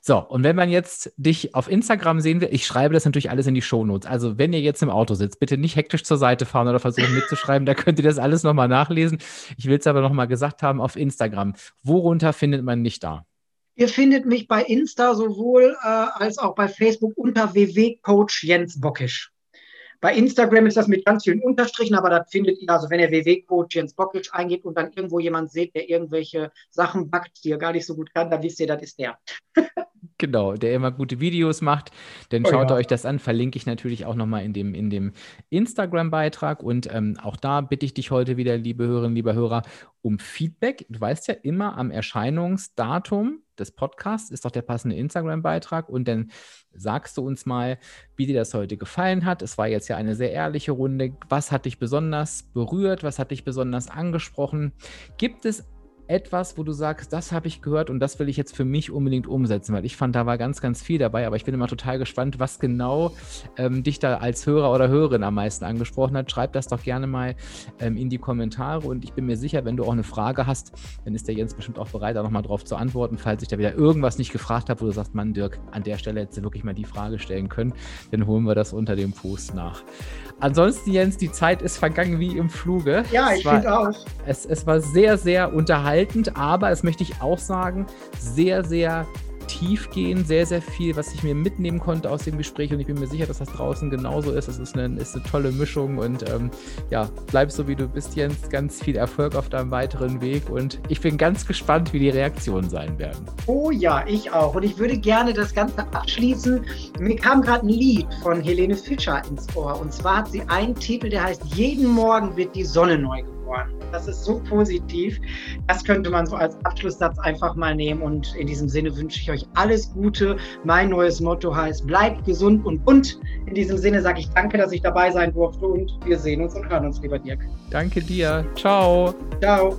So, und wenn man jetzt dich auf Instagram sehen will, ich schreibe das natürlich alles in die Shownotes. Also, wenn ihr jetzt im Auto sitzt, bitte nicht hektisch zur Seite fahren oder versuchen mitzuschreiben, da könnt ihr das alles nochmal nachlesen. Ich will es aber nochmal gesagt haben auf Instagram. Worunter findet man dich da? Ihr findet mich bei Insta sowohl äh, als auch bei Facebook unter www.coach Jens Bockisch. Bei Instagram ist das mit ganz vielen Unterstrichen, aber das findet ihr, also wenn ihr www.coach Jens Bockisch eingebt und dann irgendwo jemand seht, der irgendwelche Sachen backt, die er gar nicht so gut kann, dann wisst ihr, das ist der. (laughs) Genau, der immer gute Videos macht. Dann oh schaut ja. euch das an, verlinke ich natürlich auch nochmal in dem, in dem Instagram-Beitrag. Und ähm, auch da bitte ich dich heute wieder, liebe Hörerinnen, lieber Hörer, um Feedback. Du weißt ja immer am Erscheinungsdatum des Podcasts ist doch der passende Instagram-Beitrag. Und dann sagst du uns mal, wie dir das heute gefallen hat. Es war jetzt ja eine sehr ehrliche Runde. Was hat dich besonders berührt? Was hat dich besonders angesprochen? Gibt es etwas, wo du sagst, das habe ich gehört und das will ich jetzt für mich unbedingt umsetzen? Weil ich fand, da war ganz, ganz viel dabei, aber ich bin immer total gespannt, was genau ähm, dich da als Hörer oder Hörerin am meisten angesprochen hat. Schreib das doch gerne mal ähm, in die Kommentare und ich bin mir sicher, wenn du auch eine Frage hast, dann ist der Jens bestimmt auch bereit, da nochmal drauf zu antworten, falls ich da wieder irgendwas nicht gefragt habe, wo du sagst, Mann, Dirk, an der Stelle hättest du wirklich mal die Frage stellen können, dann holen wir das unter dem Post nach. Ansonsten, Jens, die Zeit ist vergangen wie im Fluge. Ja, ich finde auch. Es, es war sehr, sehr unterhaltend, aber es möchte ich auch sagen, sehr, sehr tief gehen, sehr, sehr viel, was ich mir mitnehmen konnte aus dem Gespräch und ich bin mir sicher, dass das draußen genauso ist. Es ist eine, ist eine tolle Mischung und ähm, ja, bleib so wie du bist, Jens. Ganz viel Erfolg auf deinem weiteren Weg und ich bin ganz gespannt, wie die Reaktionen sein werden. Oh ja, ich auch. Und ich würde gerne das Ganze abschließen. Mir kam gerade ein Lied von Helene Fischer ins Ohr und zwar hat sie einen Titel, der heißt Jeden Morgen wird die Sonne neu geboren. Das ist so positiv. Das könnte man so als Abschlusssatz einfach mal nehmen. Und in diesem Sinne wünsche ich euch alles Gute. Mein neues Motto heißt, bleibt gesund und bunt. In diesem Sinne sage ich danke, dass ich dabei sein durfte und wir sehen uns und hören uns, lieber Dirk. Danke dir. Ciao. Ciao.